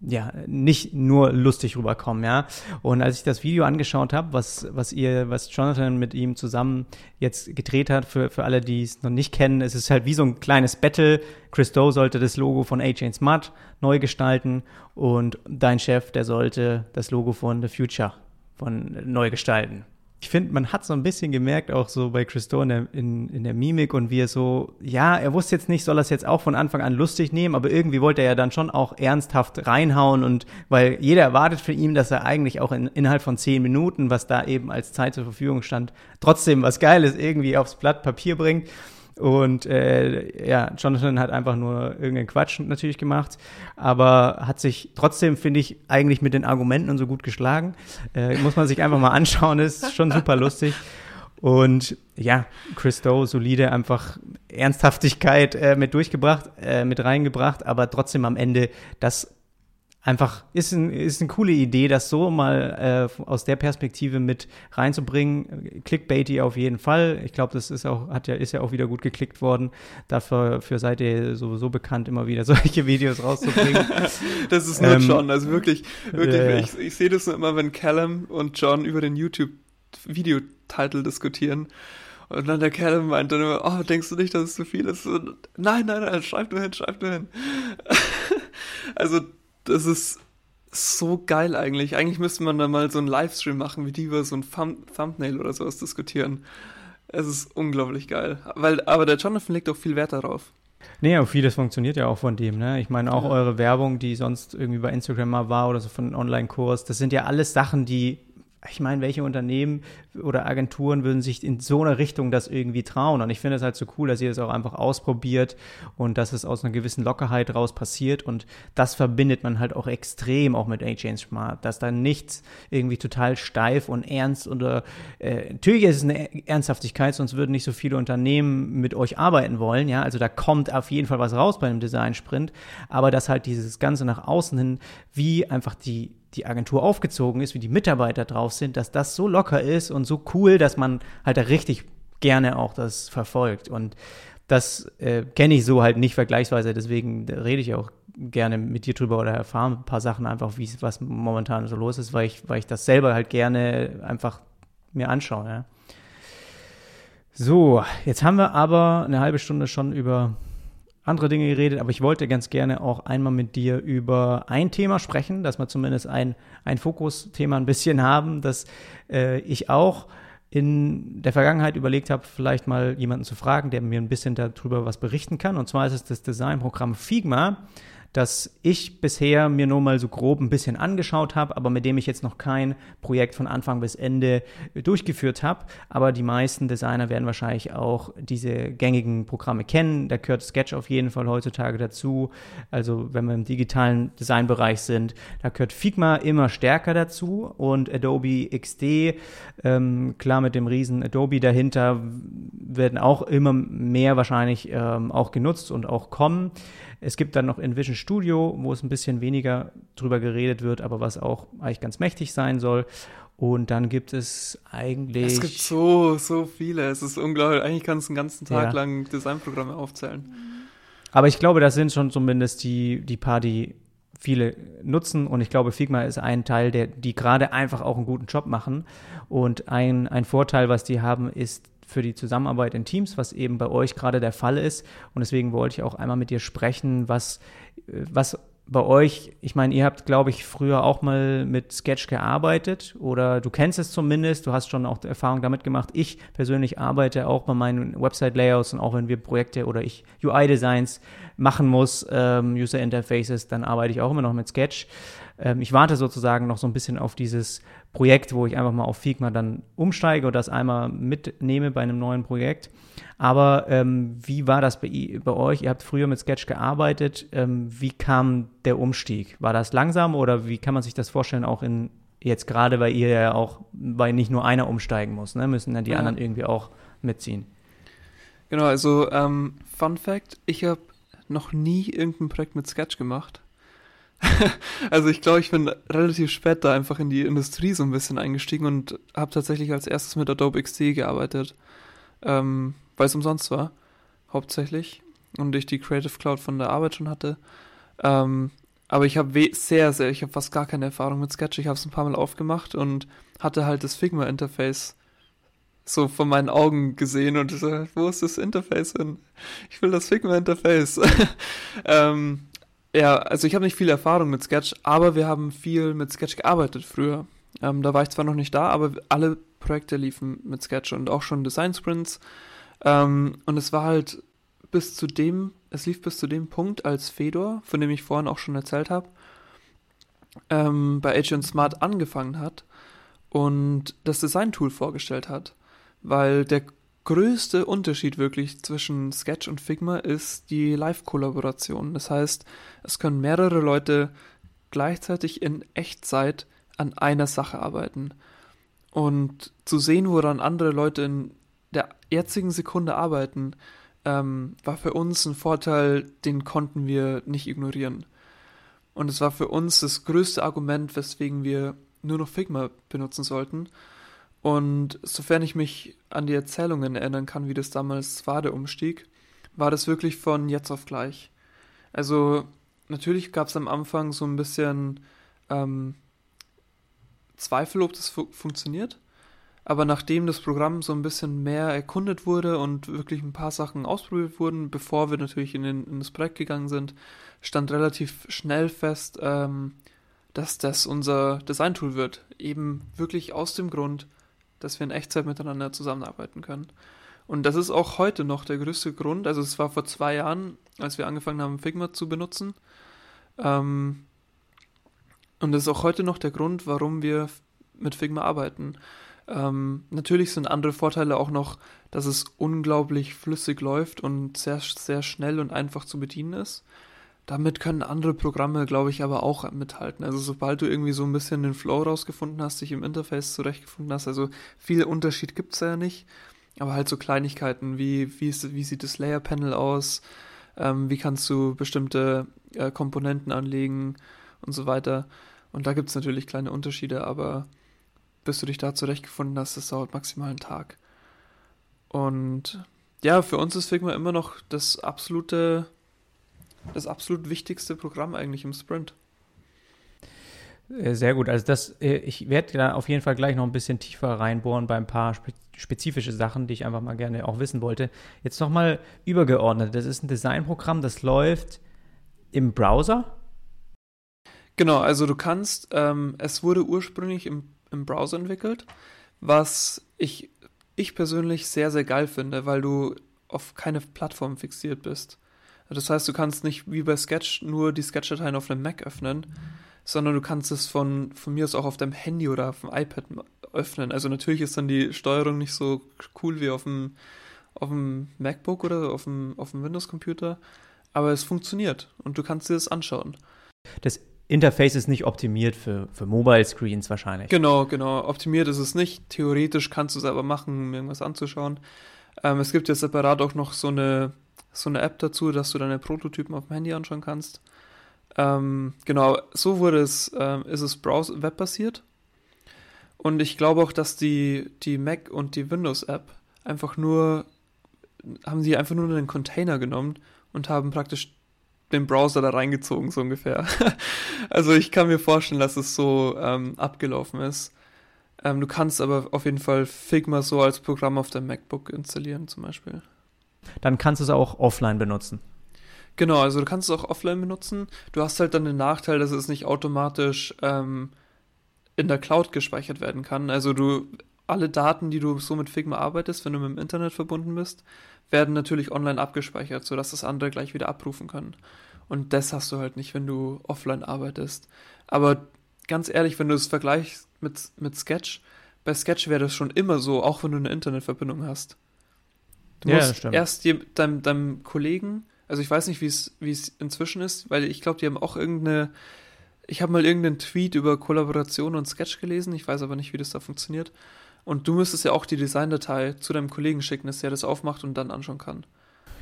ja, nicht nur lustig rüberkommen, ja. Und als ich das Video angeschaut habe, was, was ihr, was Jonathan mit ihm zusammen jetzt gedreht hat, für, für alle, die es noch nicht kennen, es ist halt wie so ein kleines Battle. Chris Doe sollte das Logo von AJ Smart neu gestalten und dein Chef, der sollte das Logo von The Future von neu gestalten ich finde, man hat so ein bisschen gemerkt, auch so bei Christo in der, in, in der Mimik und wie er so, ja, er wusste jetzt nicht, soll er es jetzt auch von Anfang an lustig nehmen, aber irgendwie wollte er ja dann schon auch ernsthaft reinhauen und weil jeder erwartet von ihm, dass er eigentlich auch in, innerhalb von zehn Minuten, was da eben als Zeit zur Verfügung stand, trotzdem was Geiles irgendwie aufs Blatt Papier bringt. Und äh, ja, Jonathan hat einfach nur irgendeinen Quatsch natürlich gemacht, aber hat sich trotzdem, finde ich, eigentlich mit den Argumenten und so gut geschlagen. Äh, muss man sich einfach mal anschauen, ist schon super lustig. Und ja, Chris Doe, solide, einfach Ernsthaftigkeit äh, mit durchgebracht, äh, mit reingebracht, aber trotzdem am Ende das einfach ist, ein, ist eine coole Idee, das so mal äh, aus der Perspektive mit reinzubringen. Clickbaity auf jeden Fall. Ich glaube, das ist auch, hat ja, ist ja auch wieder gut geklickt worden. Dafür für seid ihr sowieso bekannt, immer wieder [laughs] solche Videos rauszubringen. [laughs] das ist nur ähm, John, also wirklich, wirklich, äh, ich, ich sehe das nur immer, wenn Callum und John über den YouTube-Videotitel diskutieren. Und dann der Kerl meinte dann immer, oh, denkst du nicht, dass es zu viel ist? Und, nein, nein, nein, schreib nur hin, schreib nur hin. [laughs] also, das ist so geil eigentlich. Eigentlich müsste man da mal so einen Livestream machen, wie die über so ein Thumb Thumbnail oder sowas diskutieren. Es ist unglaublich geil. Weil, aber der Jonathan legt auch viel Wert darauf. Nee, aber vieles funktioniert ja auch von dem, ne? Ich meine, auch ja. eure Werbung, die sonst irgendwie bei Instagram mal war oder so von einem Online-Kurs, das sind ja alles Sachen, die ich meine, welche Unternehmen oder Agenturen würden sich in so einer Richtung das irgendwie trauen? Und ich finde es halt so cool, dass ihr das auch einfach ausprobiert und dass es aus einer gewissen Lockerheit raus passiert. Und das verbindet man halt auch extrem auch mit AJ Smart, dass da nichts irgendwie total steif und ernst oder äh, natürlich ist es eine Ernsthaftigkeit, sonst würden nicht so viele Unternehmen mit euch arbeiten wollen. Ja, also da kommt auf jeden Fall was raus bei einem Design Sprint, aber dass halt dieses Ganze nach außen hin, wie einfach die die Agentur aufgezogen ist, wie die Mitarbeiter drauf sind, dass das so locker ist und so cool, dass man halt da richtig gerne auch das verfolgt. Und das äh, kenne ich so halt nicht vergleichsweise, deswegen rede ich auch gerne mit dir drüber oder erfahre ein paar Sachen einfach, wie was momentan so los ist, weil ich, weil ich das selber halt gerne einfach mir anschaue. Ja. So, jetzt haben wir aber eine halbe Stunde schon über andere Dinge geredet, aber ich wollte ganz gerne auch einmal mit dir über ein Thema sprechen, dass wir zumindest ein, ein Fokusthema ein bisschen haben, dass äh, ich auch in der Vergangenheit überlegt habe, vielleicht mal jemanden zu fragen, der mir ein bisschen darüber was berichten kann. Und zwar ist es das Designprogramm Figma das ich bisher mir nur mal so grob ein bisschen angeschaut habe, aber mit dem ich jetzt noch kein Projekt von Anfang bis Ende durchgeführt habe. Aber die meisten Designer werden wahrscheinlich auch diese gängigen Programme kennen. Da gehört Sketch auf jeden Fall heutzutage dazu. Also wenn wir im digitalen Designbereich sind, da gehört Figma immer stärker dazu und Adobe XD, ähm, klar mit dem riesen Adobe dahinter, werden auch immer mehr wahrscheinlich ähm, auch genutzt und auch kommen. Es gibt dann noch Envision Studio, wo es ein bisschen weniger drüber geredet wird, aber was auch eigentlich ganz mächtig sein soll. Und dann gibt es eigentlich. Es gibt so, so viele. Es ist unglaublich. Eigentlich kannst du einen ganzen Tag ja. lang Designprogramme aufzählen. Aber ich glaube, das sind schon zumindest die, die paar, die viele nutzen. Und ich glaube, Figma ist ein Teil, der, die gerade einfach auch einen guten Job machen. Und ein, ein Vorteil, was die haben, ist für die Zusammenarbeit in Teams, was eben bei euch gerade der Fall ist. Und deswegen wollte ich auch einmal mit dir sprechen, was, was bei euch, ich meine, ihr habt, glaube ich, früher auch mal mit Sketch gearbeitet oder du kennst es zumindest, du hast schon auch Erfahrung damit gemacht. Ich persönlich arbeite auch bei meinen Website-Layouts und auch wenn wir Projekte oder ich UI-Designs machen muss, ähm, User-Interfaces, dann arbeite ich auch immer noch mit Sketch. Ähm, ich warte sozusagen noch so ein bisschen auf dieses Projekt, wo ich einfach mal auf Figma dann umsteige oder das einmal mitnehme bei einem neuen Projekt. Aber ähm, wie war das bei, bei, euch? Ihr habt früher mit Sketch gearbeitet. Ähm, wie kam der Umstieg? War das langsam oder wie kann man sich das vorstellen, auch in jetzt gerade, weil ihr ja auch, weil nicht nur einer umsteigen muss, ne? müssen dann die ja. anderen irgendwie auch mitziehen? Genau, also ähm, Fun Fact, ich habe noch nie irgendein Projekt mit Sketch gemacht. [laughs] also ich glaube, ich bin relativ spät da einfach in die Industrie so ein bisschen eingestiegen und habe tatsächlich als erstes mit Adobe XD gearbeitet, ähm, weil es umsonst war, hauptsächlich und ich die Creative Cloud von der Arbeit schon hatte. Ähm, aber ich habe sehr, sehr, ich habe fast gar keine Erfahrung mit Sketch. Ich habe es ein paar Mal aufgemacht und hatte halt das Figma-Interface so von meinen Augen gesehen und so, wo ist das Interface hin? Ich will das Figma-Interface. [laughs] ähm, ja, also ich habe nicht viel Erfahrung mit Sketch, aber wir haben viel mit Sketch gearbeitet früher. Ähm, da war ich zwar noch nicht da, aber alle Projekte liefen mit Sketch und auch schon Design Sprints. Ähm, und es war halt bis zu dem, es lief bis zu dem Punkt, als Fedor, von dem ich vorhin auch schon erzählt habe, ähm, bei Agent Smart angefangen hat und das Design-Tool vorgestellt hat. Weil der größte Unterschied wirklich zwischen Sketch und Figma ist die Live-Kollaboration. Das heißt, es können mehrere Leute gleichzeitig in Echtzeit an einer Sache arbeiten. Und zu sehen, woran andere Leute in der jetzigen Sekunde arbeiten, ähm, war für uns ein Vorteil, den konnten wir nicht ignorieren. Und es war für uns das größte Argument, weswegen wir nur noch Figma benutzen sollten und sofern ich mich an die Erzählungen erinnern kann, wie das damals war, der Umstieg, war das wirklich von jetzt auf gleich. Also natürlich gab es am Anfang so ein bisschen ähm, Zweifel, ob das fu funktioniert. Aber nachdem das Programm so ein bisschen mehr erkundet wurde und wirklich ein paar Sachen ausprobiert wurden, bevor wir natürlich in, den, in das Projekt gegangen sind, stand relativ schnell fest, ähm, dass das unser Design-Tool wird. Eben wirklich aus dem Grund, dass wir in Echtzeit miteinander zusammenarbeiten können. Und das ist auch heute noch der größte Grund. Also es war vor zwei Jahren, als wir angefangen haben, Figma zu benutzen. Ähm, und das ist auch heute noch der Grund, warum wir mit Figma arbeiten. Ähm, natürlich sind andere Vorteile auch noch, dass es unglaublich flüssig läuft und sehr, sehr schnell und einfach zu bedienen ist. Damit können andere Programme, glaube ich, aber auch mithalten. Also sobald du irgendwie so ein bisschen den Flow rausgefunden hast, dich im Interface zurechtgefunden hast, also viel Unterschied gibt es ja nicht, aber halt so Kleinigkeiten wie, wie, ist, wie sieht das Layer Panel aus, ähm, wie kannst du bestimmte äh, Komponenten anlegen und so weiter. Und da gibt es natürlich kleine Unterschiede, aber bis du dich da zurechtgefunden hast, das dauert maximal einen Tag. Und ja, für uns ist Figma immer noch das absolute, das absolut wichtigste Programm eigentlich im Sprint. Äh, sehr gut. Also das, äh, ich werde da auf jeden Fall gleich noch ein bisschen tiefer reinbohren bei ein paar spezifische Sachen, die ich einfach mal gerne auch wissen wollte. Jetzt nochmal übergeordnet. Das ist ein Designprogramm, das läuft im Browser. Genau, also du kannst, ähm, es wurde ursprünglich im im Browser entwickelt, was ich, ich persönlich sehr, sehr geil finde, weil du auf keine Plattform fixiert bist. Das heißt, du kannst nicht wie bei Sketch nur die Sketch-Dateien auf einem Mac öffnen, sondern du kannst es von, von mir aus auch auf deinem Handy oder auf dem iPad öffnen. Also natürlich ist dann die Steuerung nicht so cool wie auf dem, auf dem MacBook oder auf dem, auf dem Windows-Computer, aber es funktioniert und du kannst dir das anschauen. Das Interface ist nicht optimiert für, für Mobile Screens wahrscheinlich. Genau, genau. Optimiert ist es nicht. Theoretisch kannst du es aber machen, um irgendwas anzuschauen. Ähm, es gibt ja separat auch noch so eine, so eine App dazu, dass du deine Prototypen auf dem Handy anschauen kannst. Ähm, genau, so wurde es, ähm, ist es webbasiert. Und ich glaube auch, dass die, die Mac und die Windows-App einfach nur, haben sie einfach nur einen Container genommen und haben praktisch den Browser da reingezogen, so ungefähr. [laughs] also ich kann mir vorstellen, dass es so ähm, abgelaufen ist. Ähm, du kannst aber auf jeden Fall Figma so als Programm auf deinem MacBook installieren, zum Beispiel. Dann kannst du es auch offline benutzen. Genau, also du kannst es auch offline benutzen. Du hast halt dann den Nachteil, dass es nicht automatisch ähm, in der Cloud gespeichert werden kann. Also du alle Daten, die du so mit Figma arbeitest, wenn du mit dem Internet verbunden bist, werden natürlich online abgespeichert, sodass das andere gleich wieder abrufen können. Und das hast du halt nicht, wenn du offline arbeitest. Aber ganz ehrlich, wenn du es vergleichst mit, mit Sketch, bei Sketch wäre das schon immer so, auch wenn du eine Internetverbindung hast. Du ja, musst erst je, deinem, deinem Kollegen, also ich weiß nicht, wie es inzwischen ist, weil ich glaube, die haben auch irgendeine, ich habe mal irgendeinen Tweet über Kollaboration und Sketch gelesen, ich weiß aber nicht, wie das da funktioniert. Und du müsstest ja auch die Designdatei zu deinem Kollegen schicken, dass der das aufmacht und dann anschauen kann.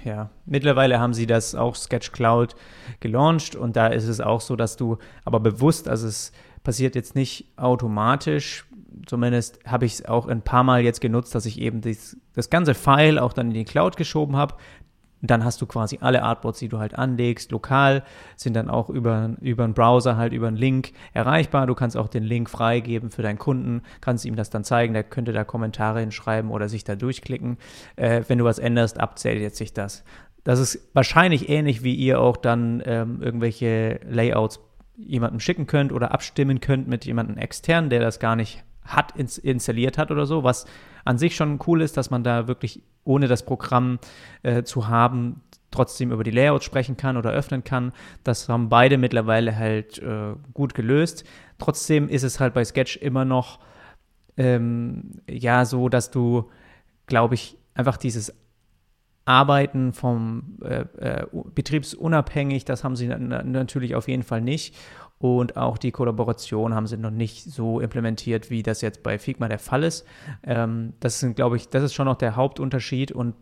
Ja, mittlerweile haben sie das auch Sketch Cloud gelauncht und da ist es auch so, dass du aber bewusst, also es passiert jetzt nicht automatisch, zumindest habe ich es auch ein paar Mal jetzt genutzt, dass ich eben das, das ganze File auch dann in die Cloud geschoben habe, dann hast du quasi alle Artboards, die du halt anlegst, lokal, sind dann auch über, über einen Browser halt über einen Link erreichbar. Du kannst auch den Link freigeben für deinen Kunden, kannst ihm das dann zeigen, der könnte da Kommentare hinschreiben oder sich da durchklicken. Äh, wenn du was änderst, abzählt jetzt sich das. Das ist wahrscheinlich ähnlich, wie ihr auch dann ähm, irgendwelche Layouts jemandem schicken könnt oder abstimmen könnt mit jemandem extern, der das gar nicht hat, ins, installiert hat oder so, was an sich schon cool ist, dass man da wirklich ohne das Programm äh, zu haben, trotzdem über die Layouts sprechen kann oder öffnen kann. Das haben beide mittlerweile halt äh, gut gelöst. Trotzdem ist es halt bei Sketch immer noch ähm, ja so, dass du, glaube ich, einfach dieses Arbeiten vom äh, äh, betriebsunabhängig, das haben sie natürlich auf jeden Fall nicht. Und auch die Kollaboration haben sie noch nicht so implementiert, wie das jetzt bei Figma der Fall ist. Ähm, das sind, glaube ich, das ist schon noch der Hauptunterschied und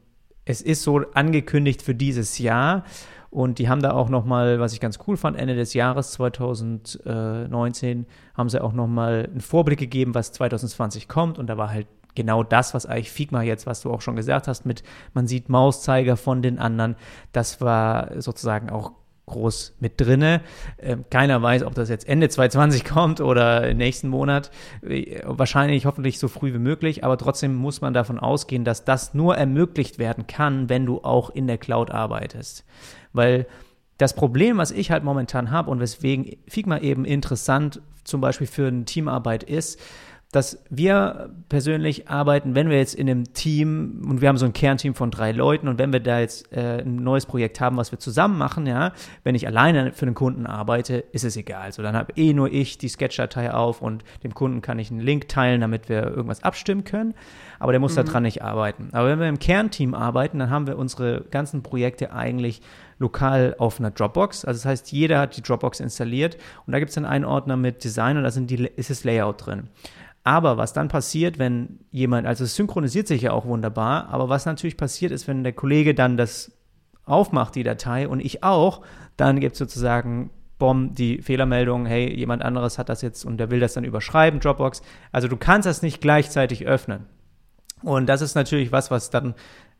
es ist so angekündigt für dieses Jahr. Und die haben da auch noch mal, was ich ganz cool fand, Ende des Jahres 2019 haben sie auch noch mal einen Vorblick gegeben, was 2020 kommt. Und da war halt genau das, was eigentlich Figma jetzt, was du auch schon gesagt hast, mit man sieht Mauszeiger von den anderen. Das war sozusagen auch groß mit drinne. Ähm, keiner weiß, ob das jetzt Ende 2020 [laughs] kommt oder nächsten Monat. Äh, wahrscheinlich, hoffentlich so früh wie möglich, aber trotzdem muss man davon ausgehen, dass das nur ermöglicht werden kann, wenn du auch in der Cloud arbeitest. Weil das Problem, was ich halt momentan habe und weswegen Figma eben interessant zum Beispiel für eine Teamarbeit ist, dass wir persönlich arbeiten, wenn wir jetzt in einem Team und wir haben so ein Kernteam von drei Leuten und wenn wir da jetzt äh, ein neues Projekt haben, was wir zusammen machen, ja, wenn ich alleine für einen Kunden arbeite, ist es egal. So, dann habe eh nur ich die Sketch-Datei auf und dem Kunden kann ich einen Link teilen, damit wir irgendwas abstimmen können. Aber der muss mhm. daran nicht arbeiten. Aber wenn wir im Kernteam arbeiten, dann haben wir unsere ganzen Projekte eigentlich lokal auf einer Dropbox. Also das heißt, jeder hat die Dropbox installiert und da gibt es dann einen Ordner mit Design und da sind die, ist das Layout drin. Aber was dann passiert, wenn jemand, also es synchronisiert sich ja auch wunderbar, aber was natürlich passiert ist, wenn der Kollege dann das aufmacht, die Datei, und ich auch, dann gibt es sozusagen Bom, die Fehlermeldung, hey, jemand anderes hat das jetzt und der will das dann überschreiben, Dropbox. Also du kannst das nicht gleichzeitig öffnen. Und das ist natürlich was, was dann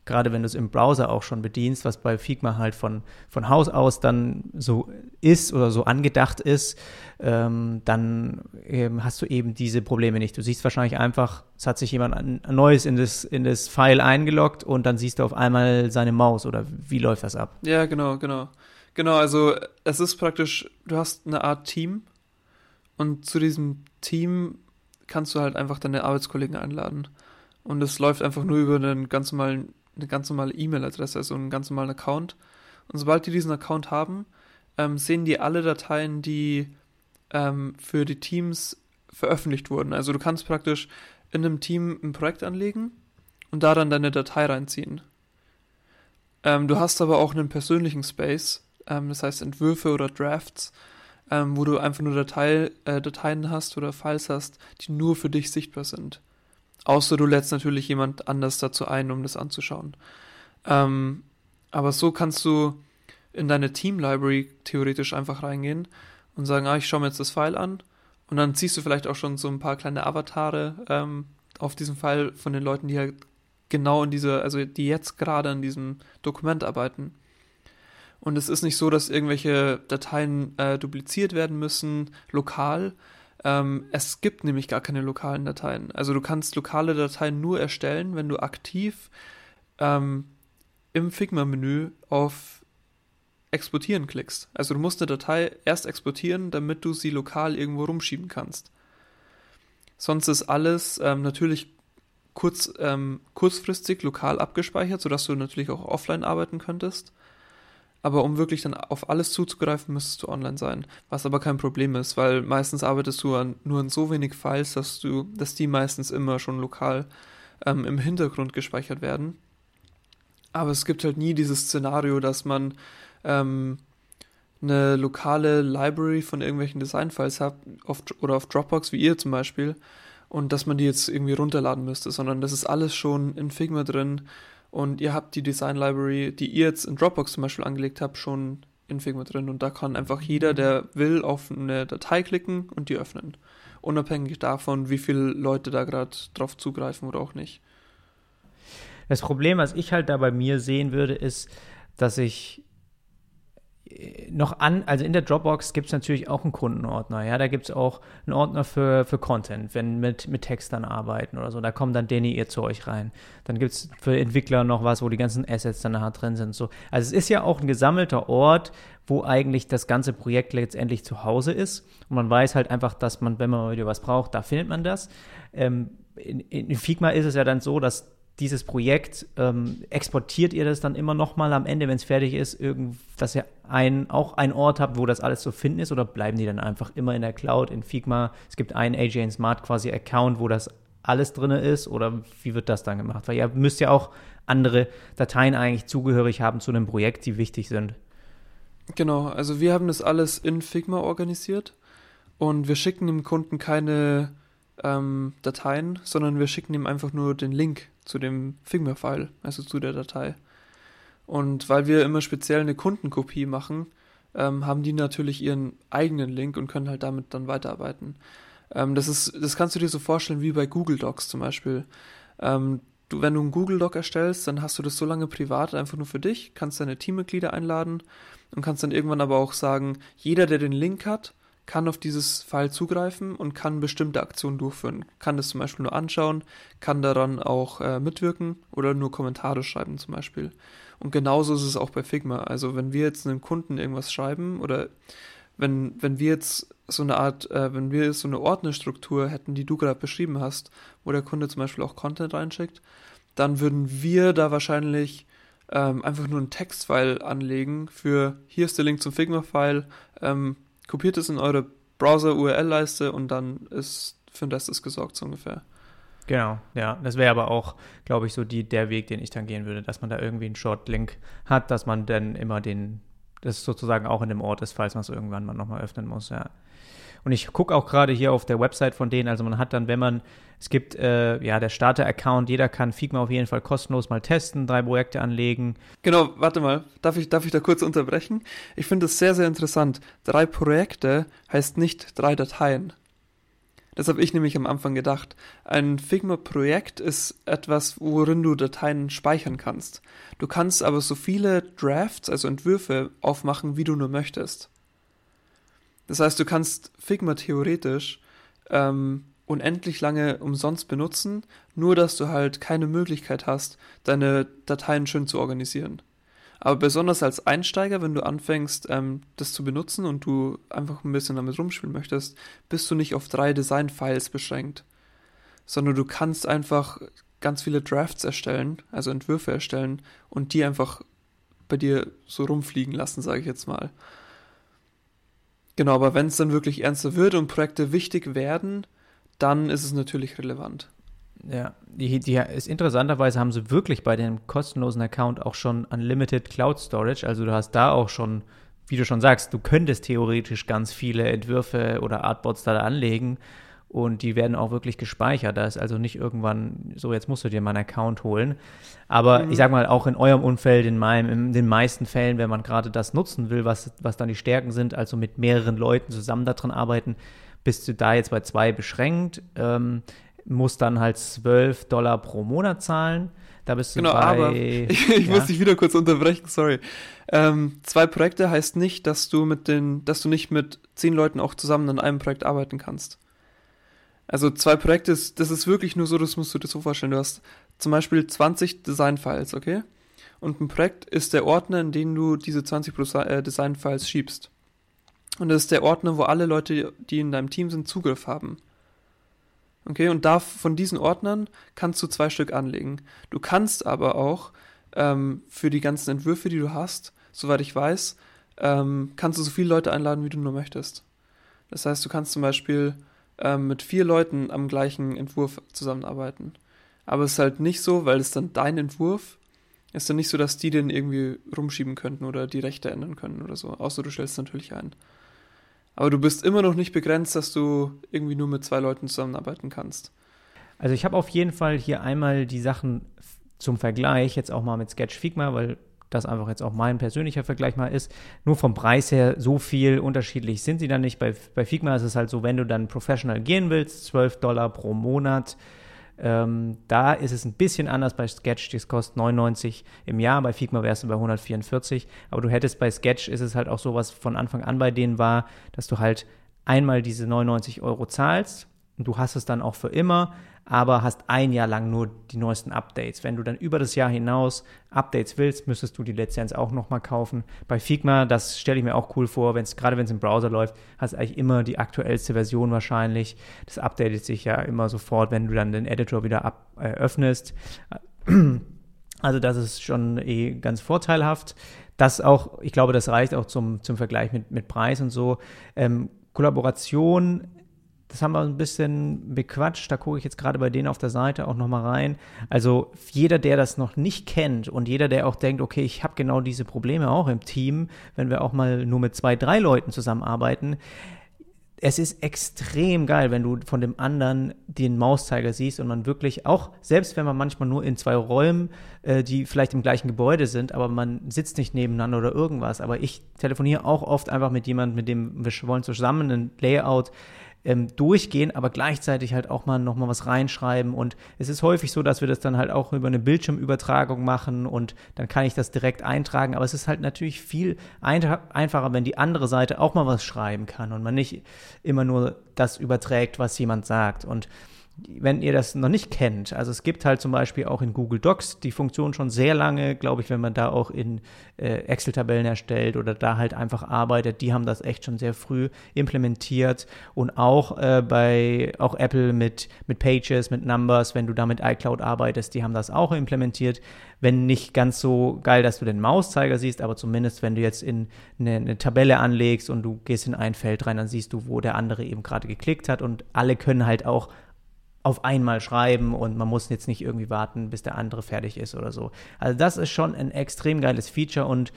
gerade wenn du es im Browser auch schon bedienst, was bei Figma halt von, von Haus aus dann so ist oder so angedacht ist, ähm, dann ähm, hast du eben diese Probleme nicht. Du siehst wahrscheinlich einfach, es hat sich jemand ein, ein Neues in das, in das File eingeloggt und dann siehst du auf einmal seine Maus oder wie läuft das ab? Ja, genau, genau. Genau, also es ist praktisch, du hast eine Art Team und zu diesem Team kannst du halt einfach deine Arbeitskollegen einladen. Und es läuft einfach nur über einen ganz normalen eine ganz normale E-Mail-Adresse, also einen ganz normalen Account. Und sobald die diesen Account haben, ähm, sehen die alle Dateien, die ähm, für die Teams veröffentlicht wurden. Also du kannst praktisch in einem Team ein Projekt anlegen und da dann deine Datei reinziehen. Ähm, du hast aber auch einen persönlichen Space, ähm, das heißt Entwürfe oder Drafts, ähm, wo du einfach nur Datei, äh, Dateien hast oder Files hast, die nur für dich sichtbar sind. Außer du lädst natürlich jemand anders dazu ein, um das anzuschauen. Ähm, aber so kannst du in deine Team-Library theoretisch einfach reingehen und sagen, ah, ich schaue mir jetzt das File an. Und dann ziehst du vielleicht auch schon so ein paar kleine Avatare ähm, auf diesem File von den Leuten, die halt genau in dieser, also die jetzt gerade an diesem Dokument arbeiten. Und es ist nicht so, dass irgendwelche Dateien äh, dupliziert werden müssen, lokal, ähm, es gibt nämlich gar keine lokalen Dateien. Also du kannst lokale Dateien nur erstellen, wenn du aktiv ähm, im Figma-Menü auf Exportieren klickst. Also du musst eine Datei erst exportieren, damit du sie lokal irgendwo rumschieben kannst. Sonst ist alles ähm, natürlich kurz, ähm, kurzfristig lokal abgespeichert, sodass du natürlich auch offline arbeiten könntest. Aber um wirklich dann auf alles zuzugreifen, müsstest du online sein. Was aber kein Problem ist, weil meistens arbeitest du an, nur an so wenig Files, dass du, dass die meistens immer schon lokal ähm, im Hintergrund gespeichert werden. Aber es gibt halt nie dieses Szenario, dass man ähm, eine lokale Library von irgendwelchen Designfiles hat auf, oder auf Dropbox, wie ihr zum Beispiel, und dass man die jetzt irgendwie runterladen müsste, sondern das ist alles schon in Figma drin und ihr habt die Design Library, die ihr jetzt in Dropbox zum Beispiel angelegt habt, schon in Figma drin und da kann einfach jeder, der will, auf eine Datei klicken und die öffnen. Unabhängig davon, wie viele Leute da gerade drauf zugreifen oder auch nicht. Das Problem, was ich halt da bei mir sehen würde, ist, dass ich noch an, also in der Dropbox gibt es natürlich auch einen Kundenordner, ja, da gibt es auch einen Ordner für, für Content, wenn mit, mit Textern arbeiten oder so, da kommt dann Danny ihr Zeug rein. Dann gibt es für Entwickler noch was, wo die ganzen Assets dann nachher drin sind. So. Also es ist ja auch ein gesammelter Ort, wo eigentlich das ganze Projekt letztendlich zu Hause ist. Und man weiß halt einfach, dass man, wenn man wieder was braucht, da findet man das. Ähm, in, in Figma ist es ja dann so, dass dieses Projekt, ähm, exportiert ihr das dann immer noch mal am Ende, wenn es fertig ist, irgend, dass ihr ein, auch einen Ort habt, wo das alles zu finden ist, oder bleiben die dann einfach immer in der Cloud, in Figma? Es gibt einen AJ Smart quasi Account, wo das alles drin ist, oder wie wird das dann gemacht? Weil ihr müsst ja auch andere Dateien eigentlich zugehörig haben zu einem Projekt, die wichtig sind. Genau, also wir haben das alles in Figma organisiert und wir schicken dem Kunden keine ähm, Dateien, sondern wir schicken ihm einfach nur den Link zu dem Figma-File, also zu der Datei. Und weil wir immer speziell eine Kundenkopie machen, ähm, haben die natürlich ihren eigenen Link und können halt damit dann weiterarbeiten. Ähm, das ist, das kannst du dir so vorstellen wie bei Google Docs zum Beispiel. Ähm, du, wenn du einen Google Doc erstellst, dann hast du das so lange privat einfach nur für dich, kannst deine Teammitglieder einladen und kannst dann irgendwann aber auch sagen, jeder, der den Link hat, kann auf dieses File zugreifen und kann bestimmte Aktionen durchführen. Kann das zum Beispiel nur anschauen, kann daran auch äh, mitwirken oder nur Kommentare schreiben zum Beispiel. Und genauso ist es auch bei Figma. Also wenn wir jetzt einem Kunden irgendwas schreiben oder wenn, wenn wir jetzt so eine Art, äh, wenn wir so eine Ordnerstruktur hätten, die du gerade beschrieben hast, wo der Kunde zum Beispiel auch Content reinschickt, dann würden wir da wahrscheinlich ähm, einfach nur ein Textfile anlegen für hier ist der Link zum Figma-File, ähm, kopiert es in eure Browser-URL-Leiste und dann ist für den Rest ist gesorgt so ungefähr. Genau, ja. Das wäre aber auch, glaube ich, so die, der Weg, den ich dann gehen würde, dass man da irgendwie einen Short-Link hat, dass man dann immer den, das sozusagen auch in dem Ort ist, falls man es irgendwann mal nochmal öffnen muss, ja. Und ich gucke auch gerade hier auf der Website von denen, also man hat dann, wenn man, es gibt äh, ja der Starter-Account, jeder kann Figma auf jeden Fall kostenlos mal testen, drei Projekte anlegen. Genau, warte mal, darf ich, darf ich da kurz unterbrechen? Ich finde das sehr, sehr interessant. Drei Projekte heißt nicht drei Dateien. Das habe ich nämlich am Anfang gedacht. Ein Figma-Projekt ist etwas, worin du Dateien speichern kannst. Du kannst aber so viele Drafts, also Entwürfe, aufmachen, wie du nur möchtest. Das heißt, du kannst Figma theoretisch ähm, unendlich lange umsonst benutzen, nur dass du halt keine Möglichkeit hast, deine Dateien schön zu organisieren. Aber besonders als Einsteiger, wenn du anfängst, ähm, das zu benutzen und du einfach ein bisschen damit rumspielen möchtest, bist du nicht auf drei Design-Files beschränkt, sondern du kannst einfach ganz viele Drafts erstellen, also Entwürfe erstellen und die einfach bei dir so rumfliegen lassen, sage ich jetzt mal. Genau, aber wenn es dann wirklich ernster wird und Projekte wichtig werden, dann ist es natürlich relevant. Ja, die, die ist interessanterweise haben sie wirklich bei dem kostenlosen Account auch schon Unlimited Cloud Storage. Also du hast da auch schon, wie du schon sagst, du könntest theoretisch ganz viele Entwürfe oder Artboards da anlegen und die werden auch wirklich gespeichert. Da ist also nicht irgendwann so, jetzt musst du dir mal einen Account holen. Aber mhm. ich sag mal, auch in eurem Umfeld, in meinem, in den meisten Fällen, wenn man gerade das nutzen will, was, was dann die Stärken sind, also mit mehreren Leuten zusammen daran arbeiten, bist du da jetzt bei zwei beschränkt, ähm, musst dann halt 12 Dollar pro Monat zahlen. Da bist du genau, bei, aber [laughs] ich, ich ja. muss dich wieder kurz unterbrechen, sorry. Ähm, zwei Projekte heißt nicht, dass du mit den, dass du nicht mit zehn Leuten auch zusammen an einem Projekt arbeiten kannst. Also zwei Projekte, das ist wirklich nur so, das musst du dir so vorstellen. Du hast zum Beispiel 20 Design-Files, okay? Und ein Projekt ist der Ordner, in den du diese 20 äh, Design-Files schiebst. Und das ist der Ordner, wo alle Leute, die in deinem Team sind, Zugriff haben. Okay, und da von diesen Ordnern kannst du zwei Stück anlegen. Du kannst aber auch ähm, für die ganzen Entwürfe, die du hast, soweit ich weiß, ähm, kannst du so viele Leute einladen, wie du nur möchtest. Das heißt, du kannst zum Beispiel ähm, mit vier Leuten am gleichen Entwurf zusammenarbeiten. Aber es ist halt nicht so, weil es dann dein Entwurf ist dann nicht so, dass die den irgendwie rumschieben könnten oder die Rechte ändern können oder so. Außer du stellst natürlich ein. Aber du bist immer noch nicht begrenzt, dass du irgendwie nur mit zwei Leuten zusammenarbeiten kannst. Also ich habe auf jeden Fall hier einmal die Sachen zum Vergleich, jetzt auch mal mit Sketch Figma, weil das einfach jetzt auch mein persönlicher Vergleich mal ist. Nur vom Preis her, so viel unterschiedlich sind sie dann nicht. Bei, bei Figma ist es halt so, wenn du dann professional gehen willst, 12 Dollar pro Monat. Ähm, da ist es ein bisschen anders bei Sketch, das kostet 99 im Jahr, bei Figma wärst du bei 144, aber du hättest bei Sketch, ist es halt auch so, was von Anfang an bei denen war, dass du halt einmal diese 99 Euro zahlst und du hast es dann auch für immer, aber hast ein Jahr lang nur die neuesten Updates. Wenn du dann über das Jahr hinaus Updates willst, müsstest du die Lizenz auch nochmal kaufen. Bei Figma, das stelle ich mir auch cool vor, wenn's, gerade wenn es im Browser läuft, hast du eigentlich immer die aktuellste Version wahrscheinlich. Das updatet sich ja immer sofort, wenn du dann den Editor wieder ab, äh, öffnest. [clears throat] Also das ist schon eh ganz vorteilhaft. Das auch, ich glaube, das reicht auch zum, zum Vergleich mit, mit Preis und so. Ähm, Kollaboration das haben wir ein bisschen bequatscht. Da gucke ich jetzt gerade bei denen auf der Seite auch nochmal rein. Also jeder, der das noch nicht kennt und jeder, der auch denkt, okay, ich habe genau diese Probleme auch im Team, wenn wir auch mal nur mit zwei, drei Leuten zusammenarbeiten, es ist extrem geil, wenn du von dem anderen den Mauszeiger siehst und man wirklich auch, selbst wenn man manchmal nur in zwei Räumen, äh, die vielleicht im gleichen Gebäude sind, aber man sitzt nicht nebeneinander oder irgendwas. Aber ich telefoniere auch oft einfach mit jemandem, mit dem wir wollen zusammen ein Layout ähm, durchgehen, aber gleichzeitig halt auch mal nochmal was reinschreiben. Und es ist häufig so, dass wir das dann halt auch über eine Bildschirmübertragung machen und dann kann ich das direkt eintragen. Aber es ist halt natürlich viel einfacher, wenn die andere Seite auch mal was schreiben kann und man nicht immer nur das überträgt, was jemand sagt. Und wenn ihr das noch nicht kennt, also es gibt halt zum Beispiel auch in Google Docs die Funktion schon sehr lange, glaube ich, wenn man da auch in äh, Excel-Tabellen erstellt oder da halt einfach arbeitet, die haben das echt schon sehr früh implementiert und auch äh, bei auch Apple mit mit Pages, mit Numbers, wenn du da mit iCloud arbeitest, die haben das auch implementiert. Wenn nicht ganz so geil, dass du den Mauszeiger siehst, aber zumindest wenn du jetzt in eine, eine Tabelle anlegst und du gehst in ein Feld rein, dann siehst du, wo der andere eben gerade geklickt hat und alle können halt auch auf einmal schreiben und man muss jetzt nicht irgendwie warten, bis der andere fertig ist oder so. Also das ist schon ein extrem geiles Feature und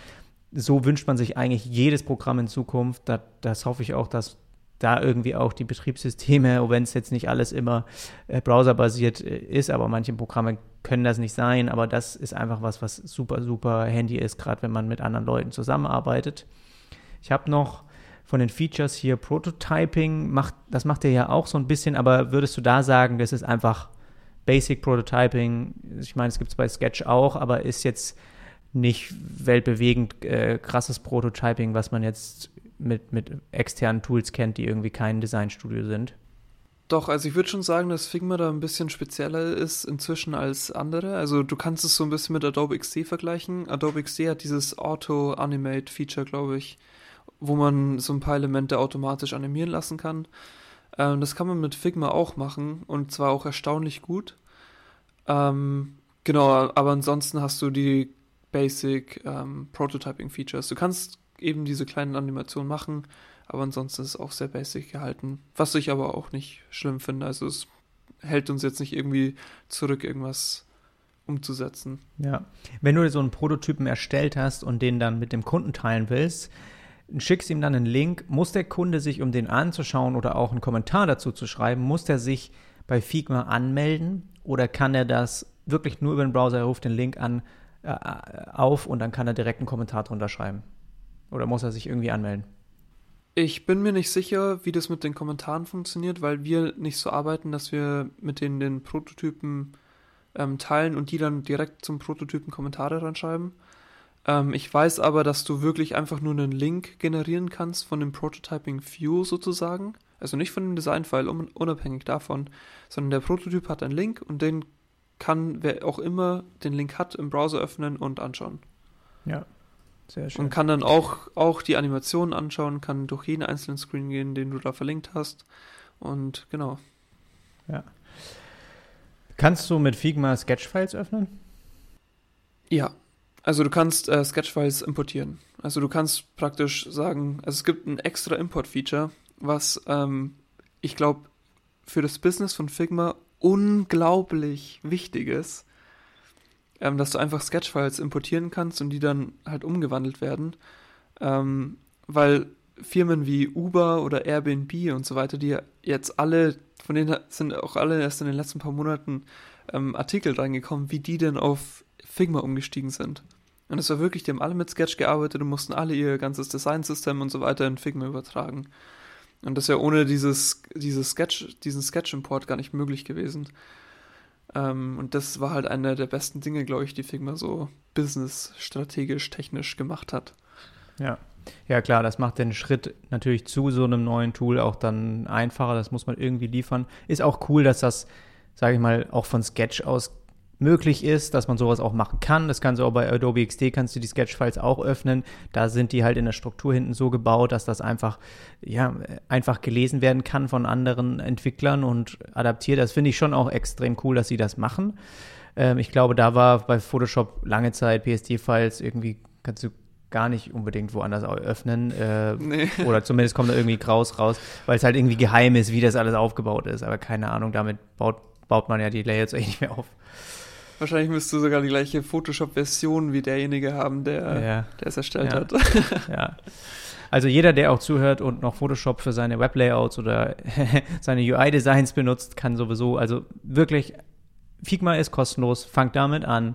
so wünscht man sich eigentlich jedes Programm in Zukunft. Das, das hoffe ich auch, dass da irgendwie auch die Betriebssysteme, wenn es jetzt nicht alles immer äh, browserbasiert äh, ist, aber manche Programme können das nicht sein, aber das ist einfach was, was super, super handy ist, gerade wenn man mit anderen Leuten zusammenarbeitet. Ich habe noch von den Features hier Prototyping, macht, das macht ihr ja auch so ein bisschen, aber würdest du da sagen, das ist einfach Basic Prototyping? Ich meine, es gibt es bei Sketch auch, aber ist jetzt nicht weltbewegend äh, krasses Prototyping, was man jetzt mit, mit externen Tools kennt, die irgendwie kein Designstudio sind. Doch, also ich würde schon sagen, dass Figma da ein bisschen spezieller ist inzwischen als andere. Also du kannst es so ein bisschen mit Adobe XD vergleichen. Adobe XD hat dieses Auto-Animate-Feature, glaube ich wo man so ein paar Elemente automatisch animieren lassen kann. Ähm, das kann man mit Figma auch machen und zwar auch erstaunlich gut. Ähm, genau, aber ansonsten hast du die Basic ähm, Prototyping Features. Du kannst eben diese kleinen Animationen machen, aber ansonsten ist es auch sehr basic gehalten. Was ich aber auch nicht schlimm finde. Also es hält uns jetzt nicht irgendwie zurück, irgendwas umzusetzen. Ja, wenn du so einen Prototypen erstellt hast und den dann mit dem Kunden teilen willst, schickst ihm dann einen Link, muss der Kunde sich, um den anzuschauen oder auch einen Kommentar dazu zu schreiben, muss er sich bei Figma anmelden oder kann er das wirklich nur über den Browser, er ruft den Link an, äh, auf und dann kann er direkt einen Kommentar drunter schreiben? Oder muss er sich irgendwie anmelden? Ich bin mir nicht sicher, wie das mit den Kommentaren funktioniert, weil wir nicht so arbeiten, dass wir mit denen den Prototypen ähm, teilen und die dann direkt zum Prototypen Kommentare reinschreiben. Ähm, ich weiß aber, dass du wirklich einfach nur einen Link generieren kannst von dem Prototyping View sozusagen. Also nicht von dem Design-File, unabhängig davon, sondern der Prototyp hat einen Link und den kann wer auch immer den Link hat im Browser öffnen und anschauen. Ja, sehr schön. Und kann dann auch, auch die Animationen anschauen, kann durch jeden einzelnen Screen gehen, den du da verlinkt hast. Und genau. Ja. Kannst du mit Figma Sketch-Files öffnen? Ja, also du kannst äh, Sketchfiles importieren. Also du kannst praktisch sagen, also es gibt ein extra Import-Feature, was ähm, ich glaube für das Business von Figma unglaublich wichtig ist, ähm, dass du einfach Sketchfiles importieren kannst und die dann halt umgewandelt werden, ähm, weil Firmen wie Uber oder Airbnb und so weiter, die jetzt alle, von denen sind auch alle erst in den letzten paar Monaten ähm, Artikel reingekommen, wie die denn auf Figma umgestiegen sind. Und es war wirklich, die haben alle mit Sketch gearbeitet und mussten alle ihr ganzes Designsystem und so weiter in Figma übertragen. Und das ja ohne dieses, dieses Sketch, diesen Sketch-Import gar nicht möglich gewesen. Ähm, und das war halt einer der besten Dinge, glaube ich, die Figma so business-strategisch, technisch gemacht hat. Ja. Ja, klar, das macht den Schritt natürlich zu so einem neuen Tool auch dann einfacher. Das muss man irgendwie liefern. Ist auch cool, dass das, sage ich mal, auch von Sketch aus möglich ist, dass man sowas auch machen kann. Das kannst du auch bei Adobe XD, kannst du die Sketch-Files auch öffnen. Da sind die halt in der Struktur hinten so gebaut, dass das einfach, ja, einfach gelesen werden kann von anderen Entwicklern und adaptiert. Das finde ich schon auch extrem cool, dass sie das machen. Ähm, ich glaube, da war bei Photoshop lange Zeit PSD-Files irgendwie, kannst du gar nicht unbedingt woanders öffnen. Äh, nee. [laughs] Oder zumindest kommt da irgendwie Graus raus, weil es halt irgendwie geheim ist, wie das alles aufgebaut ist. Aber keine Ahnung, damit baut, baut man ja die Layouts [laughs] eigentlich nicht mehr auf. Wahrscheinlich müsstest du sogar die gleiche Photoshop-Version wie derjenige haben, der, ja. der es erstellt ja. hat. [laughs] ja. Also jeder, der auch zuhört und noch Photoshop für seine Weblayouts oder [laughs] seine UI-Designs benutzt, kann sowieso, also wirklich, Figma ist kostenlos, fangt damit an,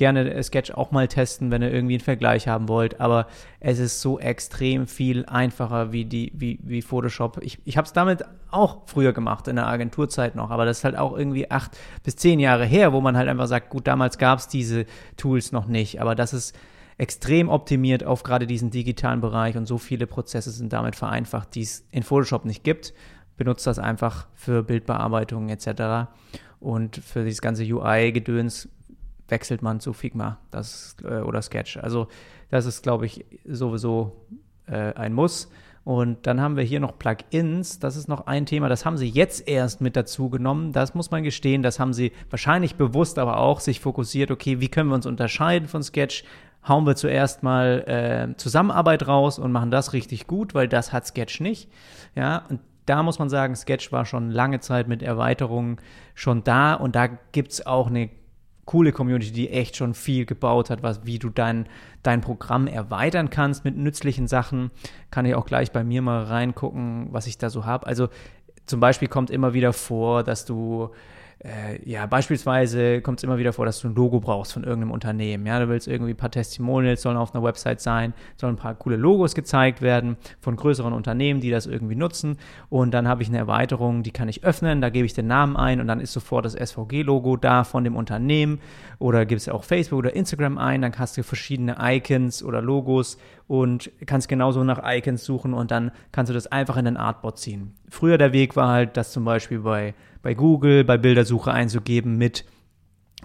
gerne Sketch auch mal testen, wenn ihr irgendwie einen Vergleich haben wollt. Aber es ist so extrem viel einfacher wie, die, wie, wie Photoshop. Ich, ich habe es damit auch früher gemacht, in der Agenturzeit noch. Aber das ist halt auch irgendwie acht bis zehn Jahre her, wo man halt einfach sagt, gut, damals gab es diese Tools noch nicht. Aber das ist extrem optimiert auf gerade diesen digitalen Bereich und so viele Prozesse sind damit vereinfacht, die es in Photoshop nicht gibt. Benutzt das einfach für Bildbearbeitung etc. Und für dieses ganze UI-Gedöns wechselt man zu Figma das, äh, oder Sketch. Also das ist, glaube ich, sowieso äh, ein Muss. Und dann haben wir hier noch Plugins. Das ist noch ein Thema, das haben sie jetzt erst mit dazu genommen. Das muss man gestehen, das haben sie wahrscheinlich bewusst aber auch sich fokussiert, okay, wie können wir uns unterscheiden von Sketch? Hauen wir zuerst mal äh, Zusammenarbeit raus und machen das richtig gut, weil das hat Sketch nicht. Ja, und da muss man sagen, Sketch war schon lange Zeit mit Erweiterungen schon da und da gibt es auch eine coole Community, die echt schon viel gebaut hat, was, wie du dein, dein Programm erweitern kannst mit nützlichen Sachen. Kann ich auch gleich bei mir mal reingucken, was ich da so habe. Also zum Beispiel kommt immer wieder vor, dass du äh, ja, beispielsweise kommt es immer wieder vor, dass du ein Logo brauchst von irgendeinem Unternehmen. Ja, du willst irgendwie ein paar Testimonials sollen auf einer Website sein, sollen ein paar coole Logos gezeigt werden von größeren Unternehmen, die das irgendwie nutzen. Und dann habe ich eine Erweiterung, die kann ich öffnen, da gebe ich den Namen ein und dann ist sofort das SVG-Logo da von dem Unternehmen. Oder gibst auch Facebook oder Instagram ein, dann hast du verschiedene Icons oder Logos und kannst genauso nach Icons suchen und dann kannst du das einfach in den Artbot ziehen. Früher der Weg war halt, das zum Beispiel bei bei Google bei Bildersuche einzugeben mit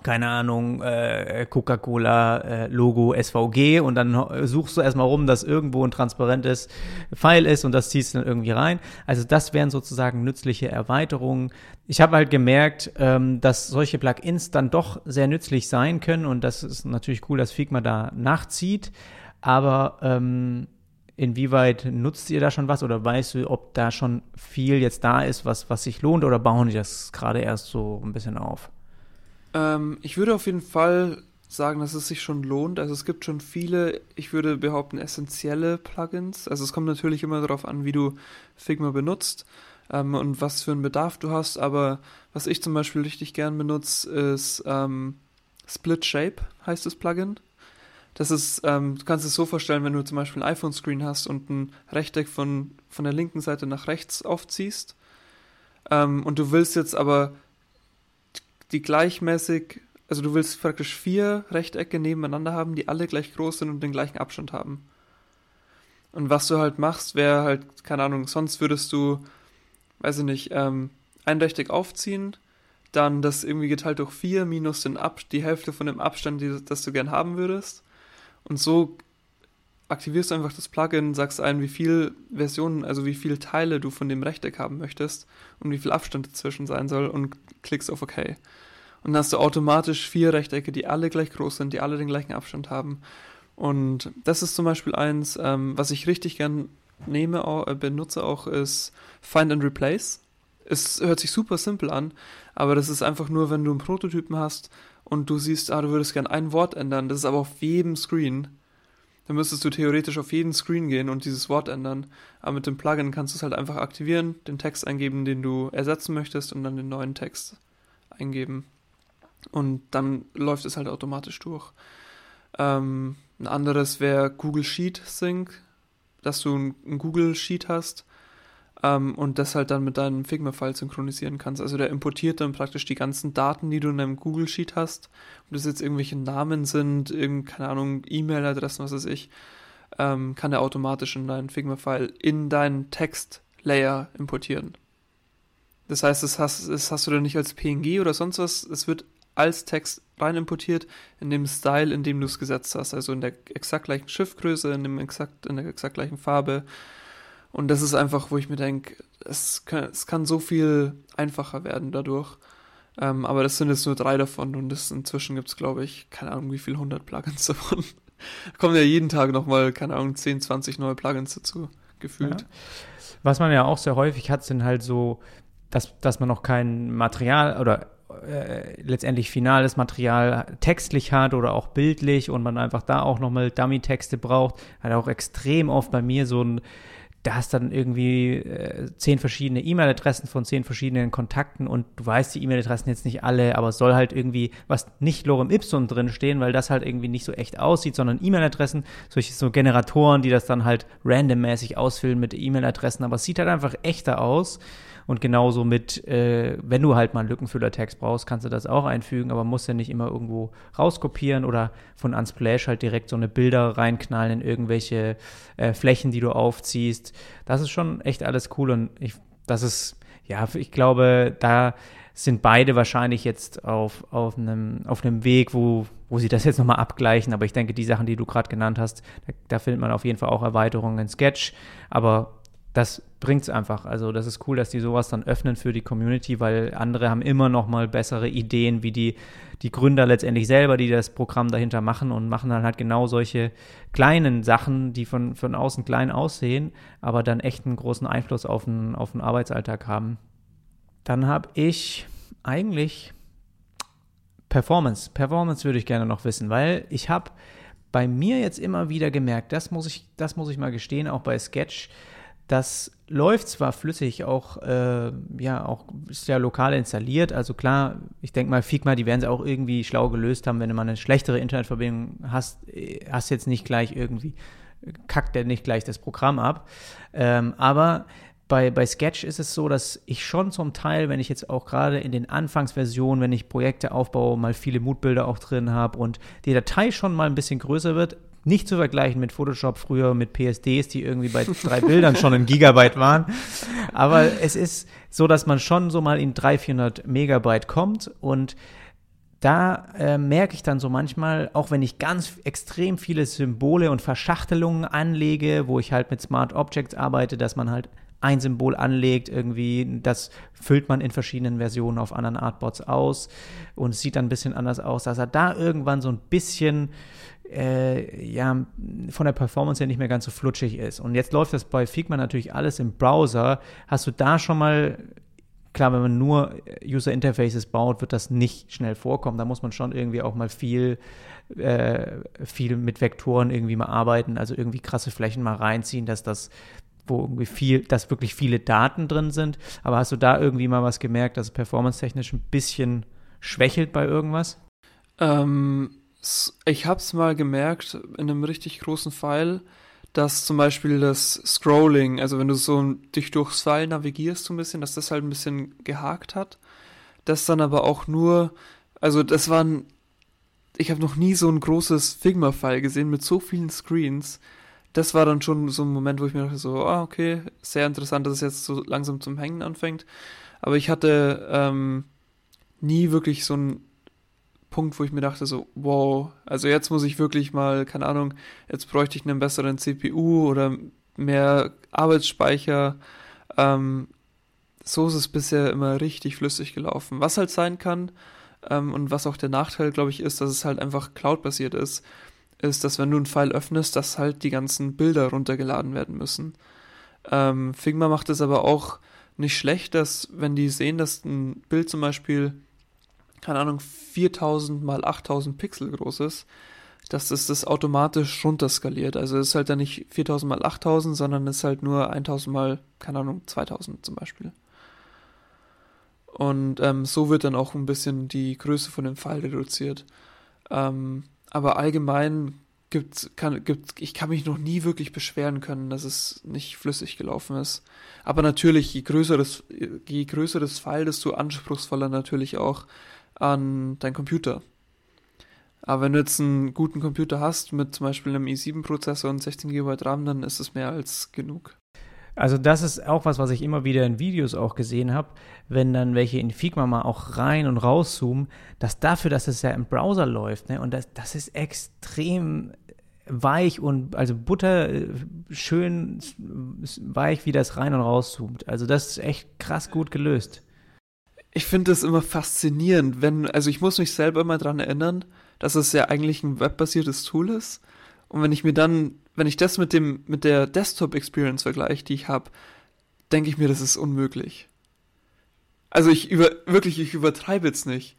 keine Ahnung, äh, Coca-Cola äh, Logo SVG und dann suchst du erstmal rum, dass irgendwo ein transparentes Pfeil ist und das ziehst du dann irgendwie rein. Also das wären sozusagen nützliche Erweiterungen. Ich habe halt gemerkt, ähm, dass solche Plugins dann doch sehr nützlich sein können und das ist natürlich cool, dass Figma da nachzieht. Aber ähm, Inwieweit nutzt ihr da schon was oder weißt du, ob da schon viel jetzt da ist, was, was sich lohnt oder bauen die das gerade erst so ein bisschen auf? Ähm, ich würde auf jeden Fall sagen, dass es sich schon lohnt. Also es gibt schon viele, ich würde behaupten, essentielle Plugins. Also es kommt natürlich immer darauf an, wie du Figma benutzt ähm, und was für einen Bedarf du hast. Aber was ich zum Beispiel richtig gern benutze, ist ähm, Split Shape, heißt das Plugin. Das ist, ähm, du kannst es so vorstellen, wenn du zum Beispiel ein iPhone-Screen hast und ein Rechteck von, von der linken Seite nach rechts aufziehst ähm, und du willst jetzt aber die gleichmäßig, also du willst praktisch vier Rechtecke nebeneinander haben, die alle gleich groß sind und den gleichen Abstand haben. Und was du halt machst, wäre halt, keine Ahnung, sonst würdest du, weiß ich nicht, ähm, ein Rechteck aufziehen, dann das irgendwie geteilt durch vier minus den Ab die Hälfte von dem Abstand, die, das du gern haben würdest und so aktivierst du einfach das Plugin, sagst ein, wie viel Versionen, also wie viele Teile du von dem Rechteck haben möchtest und wie viel Abstand dazwischen sein soll und klickst auf OK. Und dann hast du automatisch vier Rechtecke, die alle gleich groß sind, die alle den gleichen Abstand haben. Und das ist zum Beispiel eins, ähm, was ich richtig gern nehme, auch, äh, benutze auch, ist Find and Replace. Es hört sich super simpel an, aber das ist einfach nur, wenn du einen Prototypen hast und du siehst, ah, du würdest gern ein Wort ändern, das ist aber auf jedem Screen, dann müsstest du theoretisch auf jeden Screen gehen und dieses Wort ändern. Aber mit dem Plugin kannst du es halt einfach aktivieren, den Text eingeben, den du ersetzen möchtest und dann den neuen Text eingeben. Und dann läuft es halt automatisch durch. Ähm, ein anderes wäre Google Sheet Sync, dass du ein Google Sheet hast ähm, und das halt dann mit deinem Figma-File synchronisieren kannst. Also der importiert dann praktisch die ganzen Daten, die du in deinem Google Sheet hast. Ob das jetzt irgendwelche Namen sind, irgend, keine Ahnung, E-Mail-Adressen, was weiß ich, ähm, kann er automatisch in deinen Figma-File in deinen Text-Layer importieren. Das heißt, das hast, das hast du dann nicht als PNG oder sonst was, es wird als Text rein importiert in dem Style, in dem du es gesetzt hast, also in der exakt gleichen Schriftgröße, in dem exakt in der exakt gleichen Farbe und das ist einfach, wo ich mir denke, es kann, es kann so viel einfacher werden dadurch. Ähm, aber das sind jetzt nur drei davon und das inzwischen gibt es, glaube ich, keine Ahnung, wie viel 100 Plugins [laughs] davon. da kommen ja jeden Tag nochmal, keine Ahnung, 10, 20 neue Plugins dazu, gefühlt. Ja. Was man ja auch sehr häufig hat, sind halt so, dass, dass man noch kein Material oder äh, letztendlich finales Material textlich hat oder auch bildlich und man einfach da auch nochmal Dummy-Texte braucht. Hat auch extrem oft bei mir so ein da hast dann irgendwie äh, zehn verschiedene E-Mail-Adressen von zehn verschiedenen Kontakten und du weißt die E-Mail-Adressen jetzt nicht alle, aber es soll halt irgendwie was nicht Lorem Ipsum drin stehen, weil das halt irgendwie nicht so echt aussieht, sondern E-Mail-Adressen, solche so Generatoren, die das dann halt randommäßig ausfüllen mit E-Mail-Adressen, aber es sieht halt einfach echter aus. Und genauso mit, äh, wenn du halt mal einen Lückenfüller-Text brauchst, kannst du das auch einfügen, aber musst ja nicht immer irgendwo rauskopieren oder von Unsplash halt direkt so eine Bilder reinknallen in irgendwelche äh, Flächen, die du aufziehst. Das ist schon echt alles cool und ich, das ist, ja, ich glaube, da sind beide wahrscheinlich jetzt auf, auf, einem, auf einem Weg, wo, wo sie das jetzt nochmal abgleichen. Aber ich denke, die Sachen, die du gerade genannt hast, da, da, findet man auf jeden Fall auch Erweiterungen in Sketch. Aber das bringt es einfach. Also das ist cool, dass die sowas dann öffnen für die Community, weil andere haben immer noch mal bessere Ideen, wie die, die Gründer letztendlich selber, die das Programm dahinter machen und machen dann halt genau solche kleinen Sachen, die von, von außen klein aussehen, aber dann echt einen großen Einfluss auf den, auf den Arbeitsalltag haben. Dann habe ich eigentlich Performance. Performance würde ich gerne noch wissen, weil ich habe bei mir jetzt immer wieder gemerkt, das muss ich, das muss ich mal gestehen, auch bei Sketch, das läuft zwar flüssig, auch, äh, ja, auch ist ja lokal installiert. Also klar, ich denke mal, Figma, die werden sie auch irgendwie schlau gelöst haben, wenn du mal eine schlechtere Internetverbindung hast, äh, hast jetzt nicht gleich irgendwie, kackt der nicht gleich das Programm ab. Ähm, aber bei, bei Sketch ist es so, dass ich schon zum Teil, wenn ich jetzt auch gerade in den Anfangsversionen, wenn ich Projekte aufbaue, mal viele Moodbilder auch drin habe und die Datei schon mal ein bisschen größer wird, nicht zu vergleichen mit Photoshop früher mit PSDs, die irgendwie bei drei Bildern schon ein Gigabyte waren. Aber es ist so, dass man schon so mal in 300, 400 Megabyte kommt und da äh, merke ich dann so manchmal, auch wenn ich ganz extrem viele Symbole und Verschachtelungen anlege, wo ich halt mit Smart Objects arbeite, dass man halt ein Symbol anlegt, irgendwie, das füllt man in verschiedenen Versionen auf anderen Artboards aus und es sieht dann ein bisschen anders aus, dass er da irgendwann so ein bisschen äh, ja, von der Performance her nicht mehr ganz so flutschig ist. Und jetzt läuft das bei Figma natürlich alles im Browser. Hast du da schon mal, klar, wenn man nur User Interfaces baut, wird das nicht schnell vorkommen. Da muss man schon irgendwie auch mal viel, äh, viel mit Vektoren irgendwie mal arbeiten, also irgendwie krasse Flächen mal reinziehen, dass das wo irgendwie viel, dass wirklich viele Daten drin sind. Aber hast du da irgendwie mal was gemerkt, dass es performance-technisch ein bisschen schwächelt bei irgendwas? Ähm, ich habe es mal gemerkt in einem richtig großen Pfeil, dass zum Beispiel das Scrolling, also wenn du so dich durchs Pfeil navigierst so ein bisschen, dass das halt ein bisschen gehakt hat. Das dann aber auch nur, also das waren, ich habe noch nie so ein großes Figma-File gesehen mit so vielen Screens. Das war dann schon so ein Moment, wo ich mir dachte so, ah, okay, sehr interessant, dass es jetzt so langsam zum Hängen anfängt. Aber ich hatte ähm, nie wirklich so ein Punkt, wo ich mir dachte so, wow, also jetzt muss ich wirklich mal, keine Ahnung, jetzt bräuchte ich einen besseren CPU oder mehr Arbeitsspeicher. Ähm, so ist es bisher immer richtig flüssig gelaufen. Was halt sein kann ähm, und was auch der Nachteil, glaube ich, ist, dass es halt einfach cloud-basiert ist, ist, dass wenn du einen File öffnest, dass halt die ganzen Bilder runtergeladen werden müssen. Ähm, Figma macht es aber auch nicht schlecht, dass wenn die sehen, dass ein Bild zum Beispiel keine Ahnung, 4000 mal 8000 Pixel groß ist, dass das das automatisch runterskaliert. Also es ist halt dann nicht 4000 mal 8000, sondern es ist halt nur 1000 mal, keine Ahnung, 2000 zum Beispiel. Und ähm, so wird dann auch ein bisschen die Größe von dem Pfeil reduziert. Ähm, aber allgemein gibt, kann, gibt, ich kann mich noch nie wirklich beschweren können, dass es nicht flüssig gelaufen ist. Aber natürlich, je größeres, je größeres Pfeil, desto anspruchsvoller natürlich auch an deinen Computer. Aber wenn du jetzt einen guten Computer hast mit zum Beispiel einem i7-Prozessor und 16 GB RAM, dann ist es mehr als genug. Also das ist auch was, was ich immer wieder in Videos auch gesehen habe, wenn dann welche in Figma mal auch rein und rauszoomen, dass dafür, dass es ja im Browser läuft, ne, und das, das ist extrem weich und also Butter äh, schön weich, wie das rein und rauszoomt. Also das ist echt krass gut gelöst ich finde es immer faszinierend, wenn, also ich muss mich selber immer daran erinnern, dass es ja eigentlich ein webbasiertes Tool ist. Und wenn ich mir dann, wenn ich das mit dem, mit der Desktop-Experience vergleiche, die ich habe, denke ich mir, das ist unmöglich. Also ich über, wirklich, ich übertreibe jetzt nicht.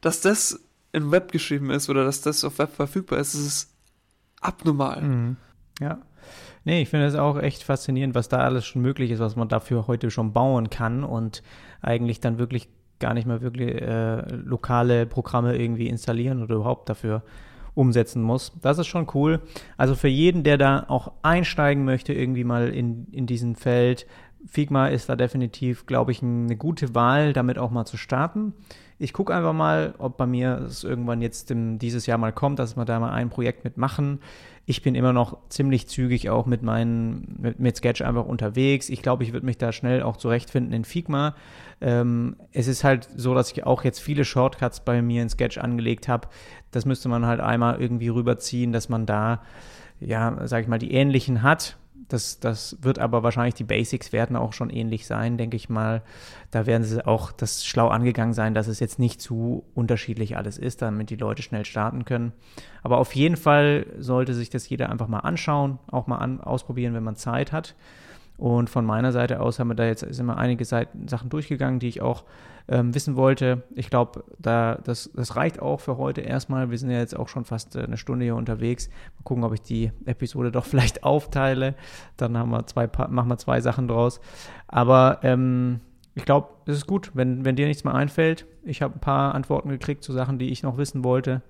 Dass das im Web geschrieben ist oder dass das auf Web verfügbar ist, das ist abnormal. Mhm. Ja. Nee, ich finde es auch echt faszinierend, was da alles schon möglich ist, was man dafür heute schon bauen kann und eigentlich dann wirklich gar nicht mehr wirklich äh, lokale Programme irgendwie installieren oder überhaupt dafür umsetzen muss. Das ist schon cool. Also für jeden, der da auch einsteigen möchte, irgendwie mal in, in diesem Feld, Figma ist da definitiv, glaube ich, eine gute Wahl, damit auch mal zu starten. Ich gucke einfach mal, ob bei mir es irgendwann jetzt im, dieses Jahr mal kommt, dass wir da mal ein Projekt mitmachen. Ich bin immer noch ziemlich zügig auch mit meinen, mit, mit Sketch einfach unterwegs. Ich glaube, ich würde mich da schnell auch zurechtfinden in Figma. Ähm, es ist halt so, dass ich auch jetzt viele Shortcuts bei mir in Sketch angelegt habe. Das müsste man halt einmal irgendwie rüberziehen, dass man da, ja, sag ich mal, die ähnlichen hat das, das wird aber wahrscheinlich, die Basics werden auch schon ähnlich sein, denke ich mal. Da werden sie auch das schlau angegangen sein, dass es jetzt nicht zu unterschiedlich alles ist, damit die Leute schnell starten können. Aber auf jeden Fall sollte sich das jeder einfach mal anschauen, auch mal an, ausprobieren, wenn man Zeit hat. Und von meiner Seite aus haben wir da jetzt wir einige Seiten, Sachen durchgegangen, die ich auch ähm, wissen wollte. Ich glaube, da, das, das reicht auch für heute erstmal. Wir sind ja jetzt auch schon fast äh, eine Stunde hier unterwegs. Mal gucken, ob ich die Episode doch [laughs] vielleicht aufteile. Dann haben wir zwei, machen wir zwei Sachen draus. Aber ähm, ich glaube, es ist gut, wenn, wenn dir nichts mehr einfällt. Ich habe ein paar Antworten gekriegt zu Sachen, die ich noch wissen wollte.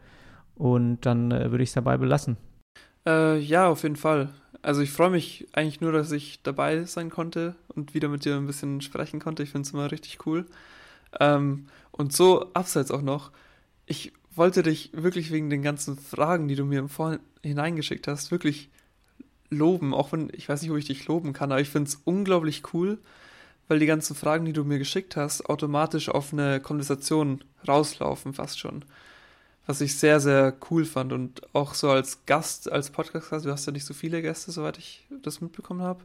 Und dann äh, würde ich es dabei belassen. Äh, ja, auf jeden Fall. Also ich freue mich eigentlich nur, dass ich dabei sein konnte und wieder mit dir ein bisschen sprechen konnte. Ich finde es immer richtig cool. Ähm, und so abseits auch noch, ich wollte dich wirklich wegen den ganzen Fragen, die du mir im Vorhinein geschickt hast, wirklich loben. Auch wenn ich weiß nicht, ob ich dich loben kann, aber ich finde es unglaublich cool, weil die ganzen Fragen, die du mir geschickt hast, automatisch auf eine Konversation rauslaufen, fast schon was ich sehr, sehr cool fand. Und auch so als Gast, als Podcast-Gast, du hast ja nicht so viele Gäste, soweit ich das mitbekommen habe.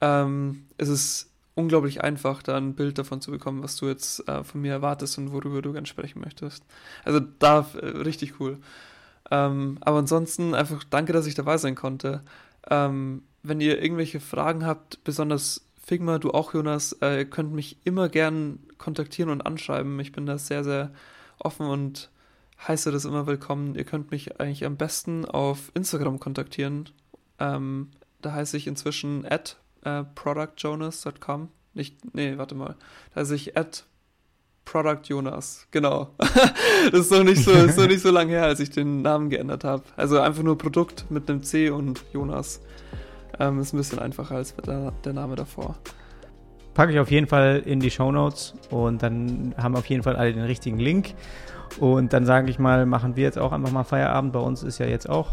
Ähm, es ist unglaublich einfach, da ein Bild davon zu bekommen, was du jetzt äh, von mir erwartest und worüber du gerne sprechen möchtest. Also da äh, richtig cool. Ähm, aber ansonsten einfach danke, dass ich dabei sein konnte. Ähm, wenn ihr irgendwelche Fragen habt, besonders Figma, du auch, Jonas, äh, könnt mich immer gern kontaktieren und anschreiben. Ich bin da sehr, sehr offen und heiße das immer willkommen. Ihr könnt mich eigentlich am besten auf Instagram kontaktieren. Ähm, da heiße ich inzwischen at äh, productjonas.com. Nicht, nee, warte mal. Da heiße ich at productjonas. Genau. [laughs] das ist noch nicht so, ist noch nicht so lange her, als ich den Namen geändert habe. Also einfach nur Produkt mit einem C und Jonas. Ähm, ist ein bisschen einfacher als der, der Name davor packe ich auf jeden Fall in die Show Notes und dann haben auf jeden Fall alle den richtigen Link. Und dann sage ich mal, machen wir jetzt auch einfach mal Feierabend. Bei uns ist ja jetzt auch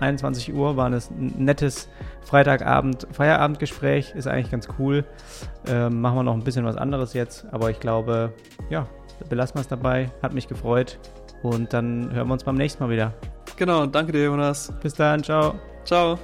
21 Uhr, war ein nettes Freitagabend Feierabendgespräch, ist eigentlich ganz cool. Ähm, machen wir noch ein bisschen was anderes jetzt, aber ich glaube, ja, belassen wir es dabei. Hat mich gefreut und dann hören wir uns beim nächsten Mal wieder. Genau, danke dir, Jonas. Bis dann, ciao. Ciao.